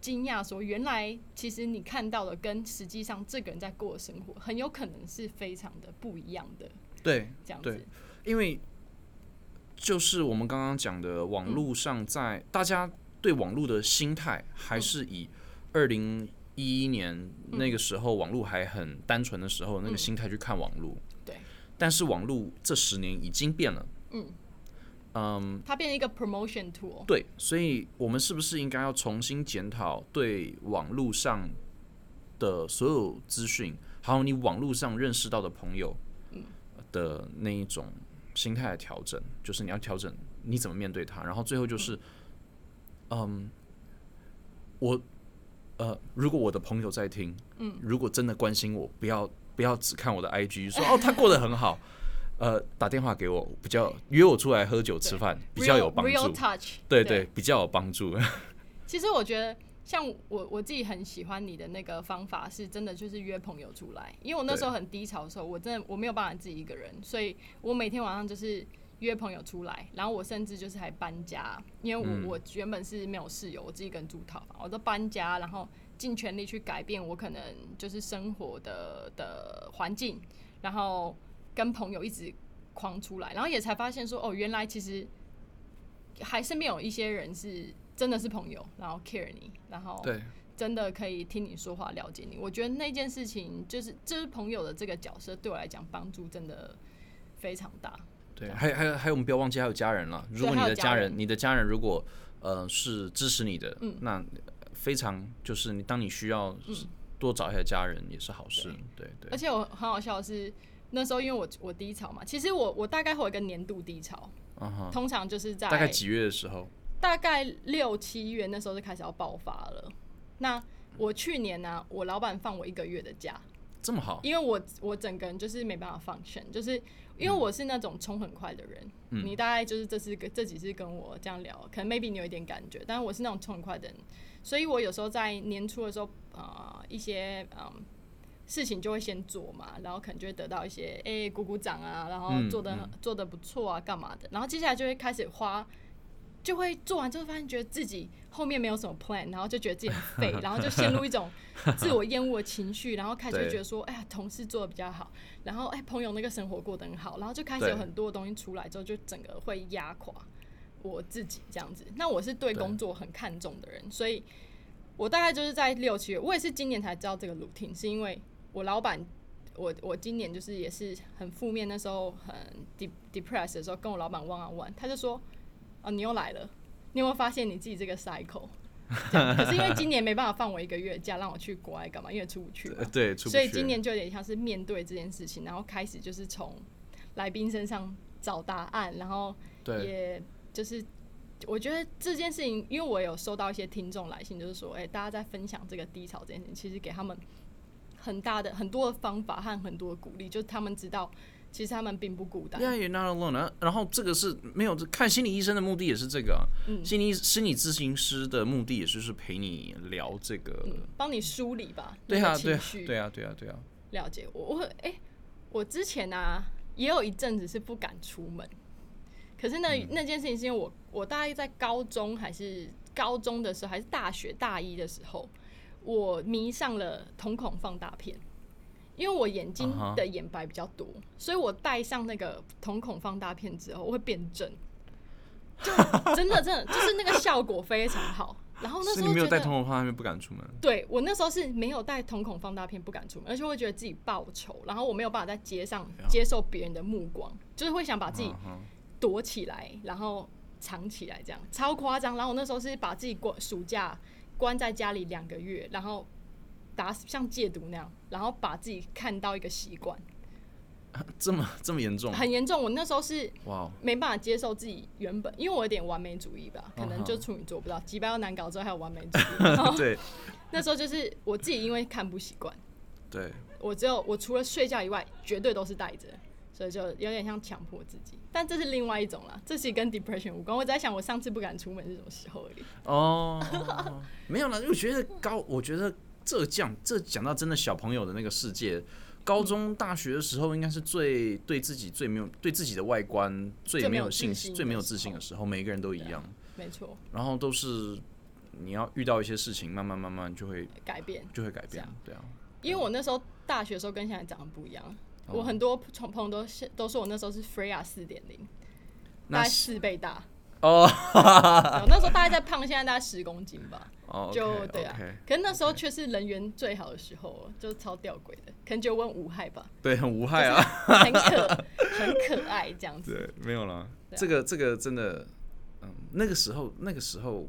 惊讶说，原来其实你看到的跟实际上这个人在过的生活很有可能是非常的不一样的对，这样子对。因为就是我们刚刚讲的，网络上在大家对网络的心态，还是以二零一一年那个时候网络还很单纯的时候那个心态去看网络。对。但是网络这十年已经变了。嗯嗯，它变成一个 promotion tool，对，所以我们是不是应该要重新检讨对网络上的所有资讯，还有你网络上认识到的朋友的那一种心态的调整？就是你要调整你怎么面对它，然后最后就是，嗯，我呃，如果我的朋友在听，嗯，如果真的关心我，不要不要只看我的 IG 说哦他过得很好。[laughs] 呃，打电话给我比较约我出来喝酒吃饭 [laughs] 比较有帮 real, 助对对，比较有帮助。[laughs] 其实我觉得，像我我自己很喜欢你的那个方法，是真的就是约朋友出来。因为我那时候很低潮的时候，我真的我没有办法自己一个人，所以我每天晚上就是约朋友出来，然后我甚至就是还搬家，因为我、嗯我原本是没有室友，我自己一个人住套房，我都搬家，然后尽全力去改变我可能就是生活的的环境，然后跟朋友一直狂出来，然后也才发现说，哦，原来其实还身边有一些人是真的是朋友，然后 care 你，然后对真的可以听你说话、了解你。我觉得那件事情就是就是朋友的这个角色对我来讲帮助真的非常大。对，还有还有还有，我们不要忘记还有家人了。如果你的家人，家人你的家人如果呃是支持你的，嗯那非常就是你当你需要多找一下家人也是好事。对对而且我很好笑的是，那时候因为我我低潮嘛，其实我我大概会有一个年度低潮，通常就是在大概几月的时候？大概六七月那时候就开始要爆发了。那我去年呢、我老板放我一个月的假，这么好，因为我我整个人就是没办法放权就是因为我是那种冲很快的人。嗯你大概就是这次跟这几次跟我这样聊，可能 maybe 你有一点感觉，但是我是那种冲很快的人，所以我有时候在年初的时候，呃，一些嗯事情就会先做嘛，然后可能就会得到一些哎、鼓鼓掌啊，然后嗯做的、嗯做的不错啊，干嘛的，然后接下来就会开始花。就会做完之后，发现觉得自己后面没有什么 plan，然后就觉得自己很废，[laughs] 然后就陷入一种自我厌恶的情绪，然后开始就觉得说，哎呀，同事做的比较好，然后哎，朋友那个生活过得很好，然后就开始有很多东西出来之后，就整个会压垮我自己这样子。那我是对对工作很看重的人，所以我大概就是在六七月，我也是今年才知道这个 routine，是因为我老板。我我今年就是也是很负面，那时候很 de depressed 的时候，跟我老板 one on one，他就说：“哦，你又来了，你有没有发现你自己这个 cycle？” [laughs] 可是因为今年没办法放我一个月假，让我去国外干嘛？因为出不去嘛呃。对，出不去所以今年就有点像是面对这件事情，然后开始就是从来宾身上找答案，然后也就是我觉得这件事情，因为我有收到一些听众来信，就是说，哎、大家在分享这个低潮这件事情，其实给他们很大的很多的方法和很多的鼓励，就是他们知道其实他们并不孤单。Yeah, you're not alone 啊。然后这个是没有看心理医生的目的也是这个啊、嗯心理心理咨询师的目的也就是陪你聊这个。嗯，帮你梳理吧，对啊，对啊，对啊，对啊，对啊。了解我，我哎、我之前啊也有一阵子是不敢出门，可是那、嗯那件事情是因为我我大概在高中还是高中的时候，还是大学大一的时候，我迷上了瞳孔放大片。因为我眼睛的眼白比较多所以我戴上那个瞳孔放大片之后，我会变正，就 [laughs] 真的真的就是那个效果非常好。然后那时候你没有觉得带瞳孔放大片不敢出门。对我那时候是没有戴瞳孔放大片，不敢出门，而且会觉得自己报仇，然后我没有办法在街上接受别人的目光，就是会想把自己躲起来，然后藏起来，这样超夸张。然后我那时候是把自己关暑假关在家里两个月，然后打像戒毒那样，然后把自己看到一个习惯，这么这么严重？很严重。我那时候是哇哦，没办法接受自己原本，因为我有点完美主义吧，可能就处女座不知道，几百要难搞之后还有完美主义。[laughs] 对那时候就是我自己因为看不习惯。对，我只有我除了睡觉以外，绝对都是带着，所以就有点像强迫自己。但这是另外一种啦，这是跟 depression 无关。我在想，我上次不敢出门是什么时候而已。哦，没有啦，因为我觉得高，我觉得这讲这讲到真的小朋友的那个世界，高中、大学的时候，应该是最对自己最没有对自己的外观最最没有信心、最没有自信的候时候，每个人都一样，没错，然后都是你要遇到一些事情，慢慢慢慢就会改变。就会改变对啊，因为我那时候大学的时候跟现在长得不一样，哦我很多朋朋友都是都说我那时候是 Freya 四点零，大概四倍大。哦那时候大概在胖，现在大概十公斤吧。[laughs] 哦，就对啊可是那时候却是人缘最好的时候，就超吊诡的，可能觉得我很无害吧，对，很无害啊，很可很可爱这样子。[laughs] 对，没有了。对啊这个这个真的，嗯，那个时候那个时候，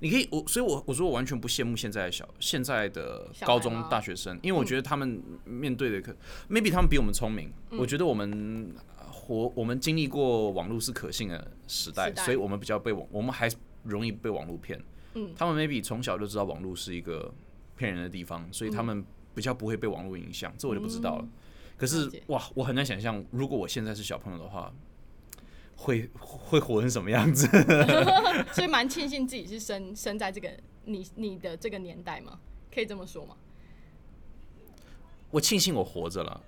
你可以我，所以我我说我完全不羡慕现在的小现在的高中大学生，因为我觉得他们面对的可、maybe 他们比我们聪明，嗯。我觉得我们呃活我们经历过网络是可信的时代，时代。所以我们比较被网我们还容易被网络骗。嗯。他们 maybe 从小就知道网络是一个骗人的地方，所以他们比较不会被网络影响，这我就不知道了。嗯。可是哇，我很难想象，如果我现在是小朋友的话，会会活成什么样子？[laughs] 所以蛮庆幸自己是生生在这个你你的这个年代嘛，可以这么说吗？[laughs] 我庆幸我活着了，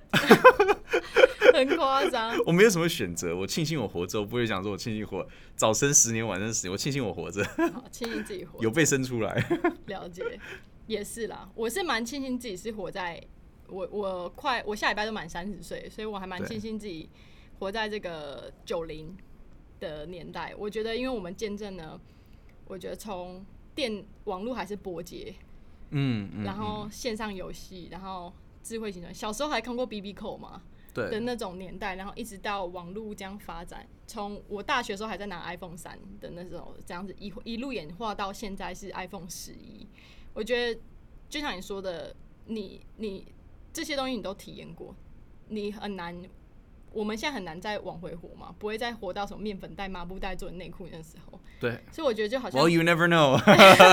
[laughs] 很夸张，我没有什么选择，我庆幸我活着，我不会想说我庆幸活早生十年，晚生十年，我庆幸我活着，庆幸自己活有被生出来。了解，也是啦。我是蛮庆幸自己是活在我我快我下礼拜都满三十岁，所以我还蛮庆幸自己活在这个九零的年代。我觉得，因为我们见证了，我觉得从电网络还是波接，嗯嗯，然后线上游戏，然后智慧型手机，小时候还看过 B B 扣嘛对。的，那种年代，然后一直到网络这样发展，从我大学的时候还在拿 iPhone 三的那种这样子一一路演化到现在是 iPhone 十一，我觉得就像你说的，你你这些东西你都体验过，你很难我们现在很难再往回活嘛，不会再活到什么面粉袋、抹布袋做的内裤那时候。对。所以我觉得就好像，Well you never know，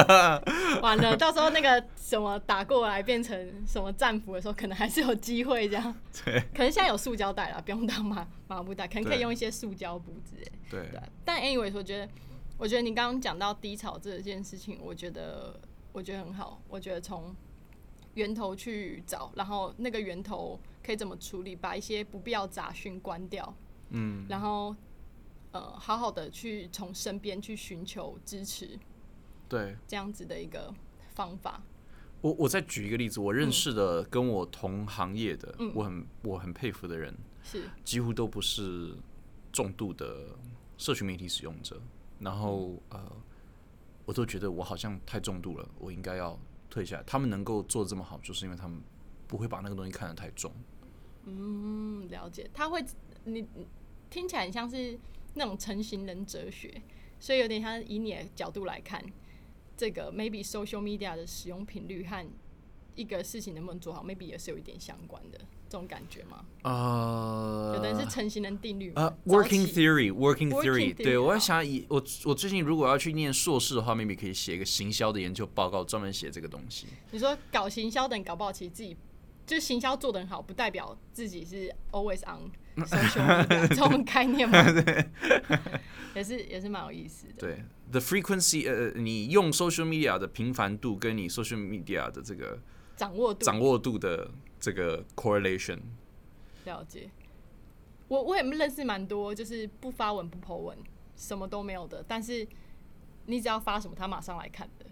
[laughs] 完了，到时候那个什么打过来变成什么战俘的时候，可能还是有机会这样。[laughs] 对。可能现在有塑胶袋了，不用当抹抹布袋，可能可以用一些塑胶布之类。对。但 anyway，我觉得，我觉得你刚刚讲到低潮这件事情，我觉得我觉得很好。我觉得从源头去找，然后那个源头可以怎么处理，把一些不必要杂讯关掉，嗯，然后呃，好好的去从身边去寻求支持，对，这样子的一个方法。我我再举一个例子，我认识的跟我同行业的，嗯。我很我很佩服的人，是。几乎都不是重度的社群媒体使用者，然后呃，我都觉得我好像太重度了，我应该要退下来。他们能够做的这么好，就是因为他们不会把那个东西看得太重。嗯，了解。他会，你你听起来很像是那种成型人哲学，所以有点像以你的角度来看，这个 maybe social media 的使用频率和一个事情能不能做好，maybe 也是有一点相关的这种感觉吗？呃，有的人是成型人定律嘛呃早，working theory，working Working theory，theory，对我在想以我我最近如果要去念硕士的话，maybe 可以写一个行销的研究报告，专门写这个东西。你说搞行销的人搞不好其实自己就是行销做得很好，不代表自己是 always on [laughs] social media 这种概念吗？[laughs] [laughs] 也是也是蛮有意思的。对，the frequency，呃，你用 social media 的频繁度跟你 social media 的这个掌握度掌握度的这个 correlation，了解。我我也认识蛮多，就是不发文不 po 文，什么都没有的，但是你只要发什么，他马上来看的，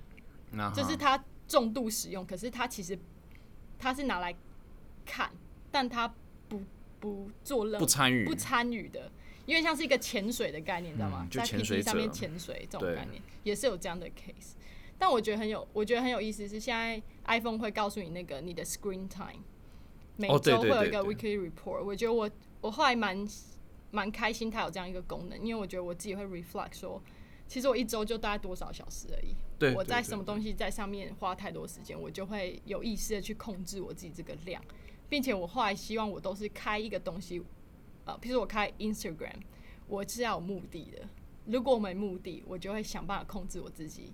那就是他重度使用，可是他其实他是拿来看，但他不不做任不参与不参与的，因为像是一个潜水的概念，你知道吗？在潜水 PT 上面潜水这种概念，也是有这样的 case。但我觉得很有，我觉得很有意思是，现在 iPhone 会告诉你那个你的 screen time，每周会有一个 weekly report。我觉得我我后来蛮蛮开心，它有这样一个功能，因为我觉得我自己会 reflect 说，其实我一周就大概多少小时而已。对，我在什么东西在上面花太多时间，我就会有意识的去控制我自己这个量，并且我后来希望我都是开一个东西，呃，譬如我开 Instagram，我是要有目的的。如果我没目的，我就会想办法控制我自己，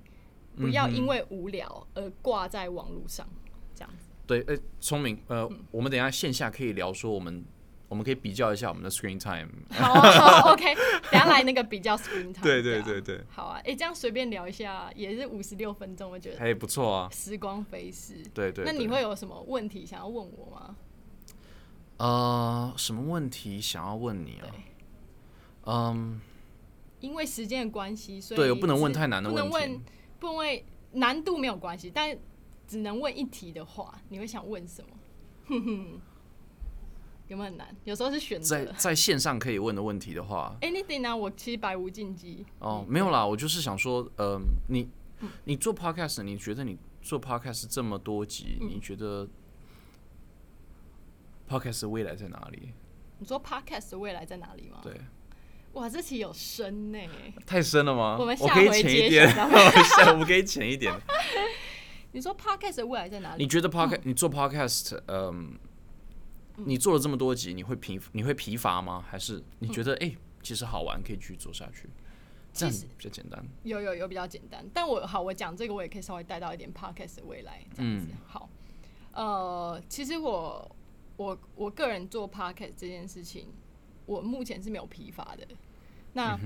不要因为无聊而挂在网络上，这样子。对，呃，聪明，呃，嗯我们等一下线下可以聊说我们。我们可以比较一下我们的 screen time。好啊好，[laughs] OK，等下来那个比较 screen time。对对啊对对，好啊，哎、这样随便聊一下也是五十六分钟，我觉得哎不错啊。时光飞逝。对对。那你会有什么问题想要问我吗？呃，什么问题想要问你啊对？嗯，因为时间的关系，所以对，我不能问太难的问题不能问题。，不能问难度没有关系，但只能问一题的话，你会想问什么？哼哼，有没有很难？有时候是选择在在线上可以问的问题的话，anything 呢、我其实百无禁忌。哦，没有啦，我就是想说，呃，你你做 podcast，你觉得你做 podcast 这么多集，嗯你觉得 podcast 的未来在哪里？你说 podcast 的未来在哪里吗？对，哇，这题有深呢、太深了吗？我们我可以下回揭浅一点，晓 [laughs] 下我可以浅一点。[laughs] 你说 podcast 的未来在哪里？你觉得 podcast，、你做 podcast，嗯，你做了这么多集，你会疲你会疲乏吗？还是你觉得哎、诶其实好玩，可以继续做下去？这样其实比较简单。有有有比较简单，但我好，我讲这个我也可以稍微带到一点 podcast 的未来这样子。好，呃，其实我我我个人做 podcast 这件事情，我目前是没有疲乏的。那、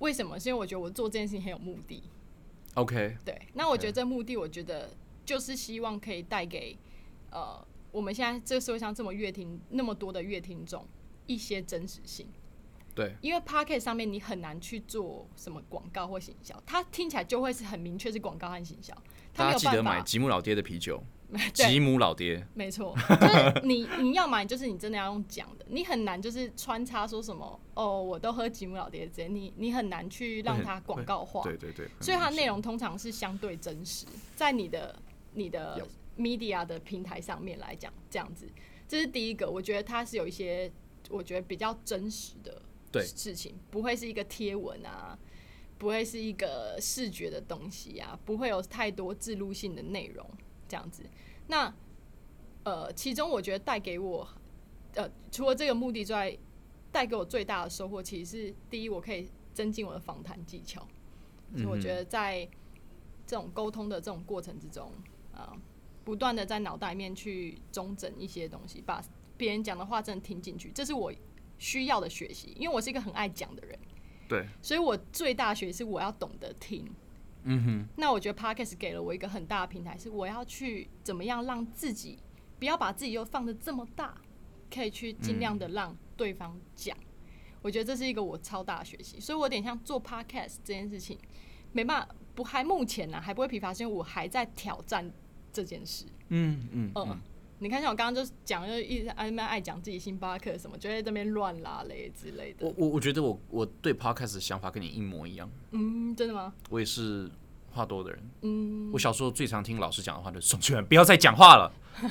为什么？是因为我觉得我做这件事情很有目的。OK，对，那我觉得这目的，我觉得就是希望可以带给呃我们现在这个社会上这么乐听那么多的乐听众一些真实性。对，因为 p o c k e t 上面你很难去做什么广告或行销，它听起来就会是很明确是广告和行销，大家记得。买吉姆老爹的啤酒，[laughs] 对，吉姆老爹。没错，就是你你要买，就是你真的要用讲的，你很难就是穿插说什么哦，我都喝吉姆老爹之类，你你很难去让它广告化。对对对，所以它内容通常是相对真实，在你的你的 media 的平台上面来讲，这样子，这是第一个。我觉得它是有一些我觉得比较真实的对事情，不会是一个贴文啊，不会是一个视觉的东西啊，不会有太多自录性的内容这样子。那呃，其中我觉得带给我呃，除了这个目的之外，带给我最大的收获，其实是第一，我可以增进我的访谈技巧。所以我觉得在这种沟通的这种过程之中，啊，不断的在脑袋里面去中整一些东西，把别人讲的话真的听进去，这是我需要的学习。因为我是一个很爱讲的人，对，所以我最大学是我要懂得听。嗯哼，那我觉得 Podcast 给了我一个很大的平台，是我要去怎么样让自己不要把自己又放的这么大，可以去尽量的让对方讲。我觉得这是一个我超大的学习，所以我有点像做 Podcast 这件事情，没办法，不还目前呢还不会疲乏，是因为我还在挑战这件事。嗯嗯嗯，你看像我刚刚就讲，就一直爱爱爱讲自己星巴克什么，就在这边乱拉嘞之类的。我我我觉得我我对 Podcast 的想法跟你一模一样。嗯，真的吗？我也是话多的人。嗯，我小时候最常听老师讲的话就是宋志远，不要再讲话了。[laughs]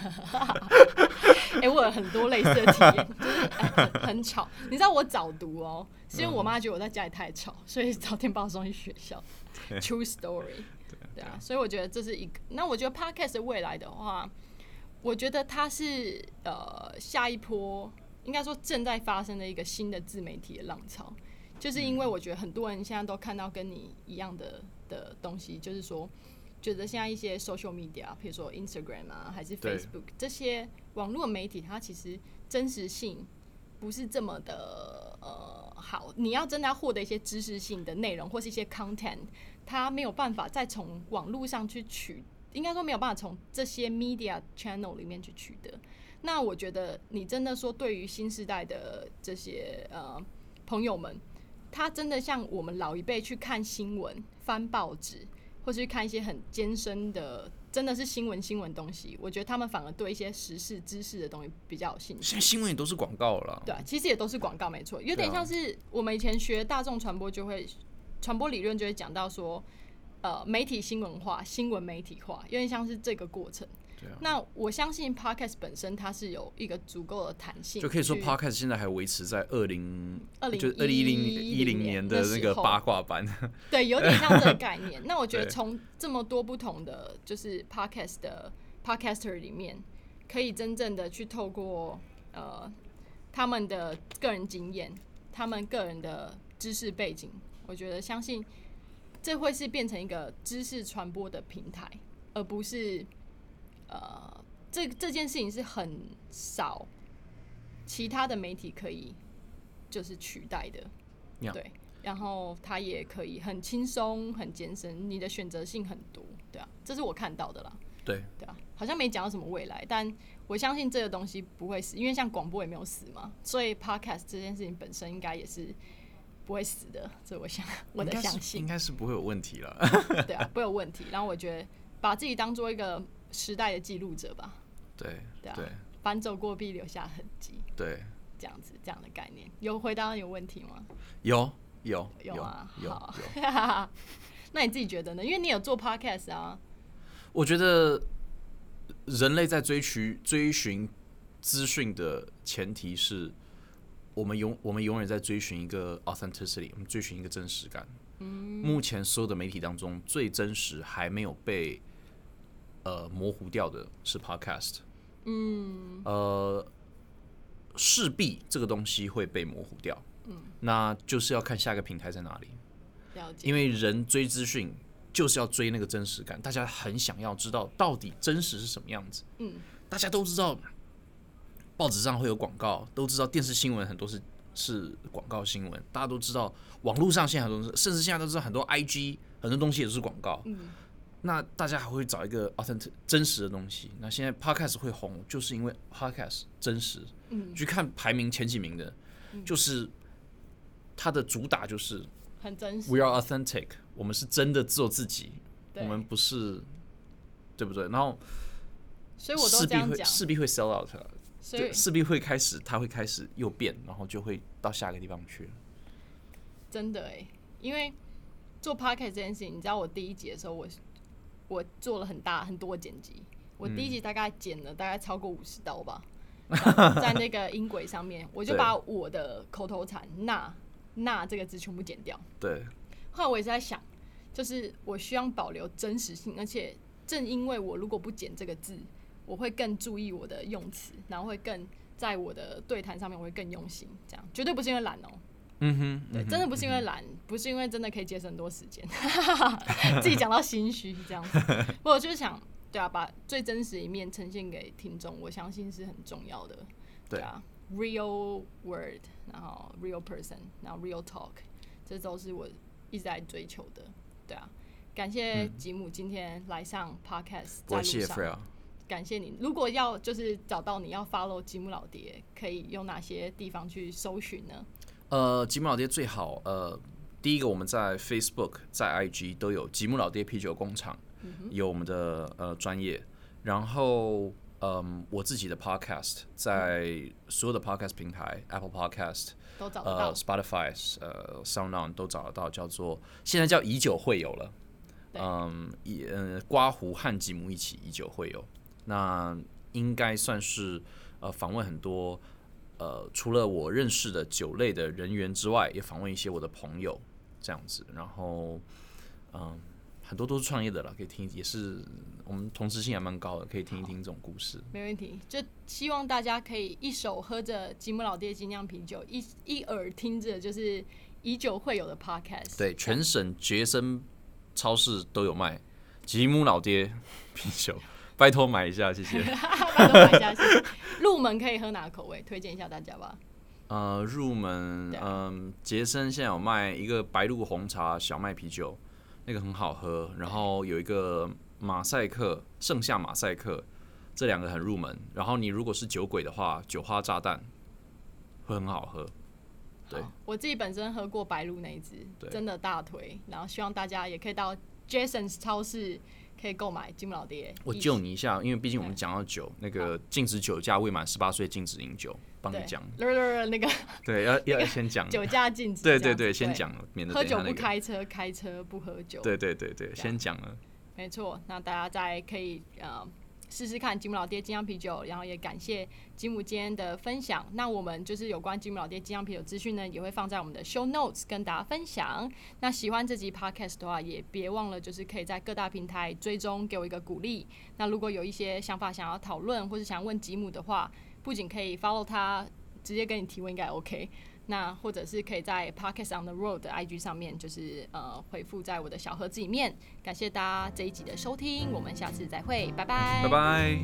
哎、我有很多类似的体验，就是、很吵。你知道我早读哦，是因为我妈觉得我在家里太吵，所以早点把我送去学校。[laughs] True story，对啊，所以我觉得这是一个。那我觉得 podcast 未来的话，我觉得它是呃下一波，应该说正在发生的一个新的自媒体的浪潮，就是因为我觉得很多人现在都看到跟你一样的的东西，就是说。觉得现在一些 social media，比如说 Instagram 啊，还是 Facebook 这些网络媒体，它其实真实性不是这么的呃好。你要真的要获得一些知识性的内容或是一些 content，它没有办法再从网络上去取，应该说没有办法从这些 media channel 里面去取得。那我觉得你真的说，对于新时代的这些呃朋友们，他真的像我们老一辈去看新闻、翻报纸。或去看一些很艰深的，真的是新闻新闻东西，我觉得他们反而对一些时事知识的东西比较有兴趣。现在新闻也都是广告了，对，其实也都是广告，没错，有点像是我们以前学大众传播就会传播理论就会讲到说，呃，媒体新闻化、新闻媒体化，有点像是这个过程。那我相信 podcast 本身它是有一个足够的弹性，就可以说 podcast 现在还维持在二零二零就二零一零一零年的那个八卦版，对，有点像这个概念。[laughs] 那我觉得从这么多不同的就是 podcast 的 podcaster 里面，可以真正的去透过呃他们的个人经验、他们个人的知识背景，我觉得相信这会是变成一个知识传播的平台，而不是。呃，这这件事情是很少其他的媒体可以就是取代的，对。然后它也可以很轻松、很艰深，你的选择性很多，对啊，这是我看到的啦。对，对啊，好像没讲到什么未来，但我相信这个东西不会死，因为像广播也没有死嘛，所以 podcast 这件事情本身应该也是不会死的，这我想我的相信应该是不会有问题了。[laughs] 对啊，不会有问题。然后我觉得把自己当做一个。时代的记录者吧，对对啊，反走过必留下痕迹，对，这样子这样的概念，有回答有问题吗？有有有啊，有，[laughs] 那你自己觉得呢？因为你有做 podcast 啊，我觉得人类在追寻追寻资讯的前提是我们永我们永远在追寻一个 authenticity，我们追寻一个真实感。嗯，目前所有的媒体当中最真实还没有被。呃，模糊掉的是 Podcast，嗯，呃，势必这个东西会被模糊掉，嗯，那就是要看下一个平台在哪里，了解，因为人追资讯就是要追那个真实感，大家很想要知道到底真实是什么样子，嗯，大家都知道报纸上会有广告，都知道电视新闻很多是是广告新闻，大家都知道网络上现在很多，甚至现在都知道很多 IG 很多东西也是广告，嗯。那大家还会找一个 authentic 真实的东西。那现在 podcast 会红，就是因为 podcast 真实。嗯，去看排名前几名的，就是它的主打就是很真实。We are authentic，我们是真的做自己，我们不是，对不对？然后，所以我势必会势必会 sell out，所以势必会开始，它会开始又变，然后就会到下一个地方去。真的哎，因为做 podcast 这件事情，你知道我第一集的时候我。我做了很大很多剪辑，我第一集大概剪了大概超过五十刀吧，[laughs] 在那个音轨上面，我就把我的口头禅“那那”这个字全部剪掉。对。后来我也是在想，就是我需要保留真实性，而且正因为我如果不剪这个字，我会更注意我的用词，然后会更在我的对谈上面我会更用心，这样绝对不是因为懒哦、嗯哼，对，嗯真的不是因为懒，不是因为真的可以节省很多时间，自己讲到心虚这样子。我就是想，对啊，把最真实的一面呈现给听众，我相信是很重要的。对啊，real word，然后 real person，然后 real talk，这都是我一直在追求的。对啊，感谢吉姆今天来上 podcast，在路上。感谢你。如果要就是找到你要 follow 吉姆老爹，可以用哪些地方去搜寻呢？呃，吉姆老爹最好呃，第一个我们在 Facebook、在 IG 都有吉姆老爹啤酒工厂，有我们的呃专业，然后嗯，我自己的 Podcast 在所有的 Podcast 平台，Apple Podcast、都找得到呃。Spotify、呃 SoundOn 都找得到，叫做现在叫以酒会友了。嗯，以嗯刮胡和吉姆一起以酒会友，那应该算是呃访问很多呃除了我认识的酒类的人员之外，也访问一些我的朋友这样子，然后嗯。很多都是创业的了，可以听，也是我们同时性还蛮高的，可以听一听这种故事。没问题，就希望大家可以一手喝着吉姆老爹精酿啤酒，一一耳听着就是以酒会友的 podcast。对，全省杰森超市都有卖吉姆老爹啤酒，拜托买一下，谢谢。[laughs] 拜托买一下去。入门可以喝哪个口味？推荐一下大家吧。呃，入门，对嗯、杰森现在有卖一个白鹿红茶小麦啤酒，那个很好喝。然后有一个马赛克盛夏马赛克，这两个很入门。然后你如果是酒鬼的话，酒花炸弹会很好喝。对，我自己本身喝过白鹿那一支，真的大推。然后希望大家也可以到 Jason's 超市可以购买金木老爹。我救你一下，因为毕竟我们讲到酒，那个禁止酒驾，未满十八岁禁止饮酒，帮你对讲。那个 [laughs] 对，要要先讲。酒驾禁止。对对对，先。讲了，免得喝酒不。开车，开车不喝酒。对对对对，先讲了。没错，那大家再可以呃试试看吉姆老爹精酿啤酒，然后也感谢吉姆今天的分享。那我们就是有关吉姆老爹精酿啤酒资讯呢，也会放在我们的 show notes 跟大家分享。那喜欢这集 podcast 的话，也别忘了就是可以在各大平台追踪，给我一个鼓励。那如果有一些想法想要讨论，或是想问吉姆的话，不仅可以 follow 他，直接跟你提问应该 OK。那或者是可以在 Pockets on the Road 的 IG 上面，就是呃回复在我的小盒子里面。感谢大家这一集的收听，我们下次再会，拜拜，拜拜。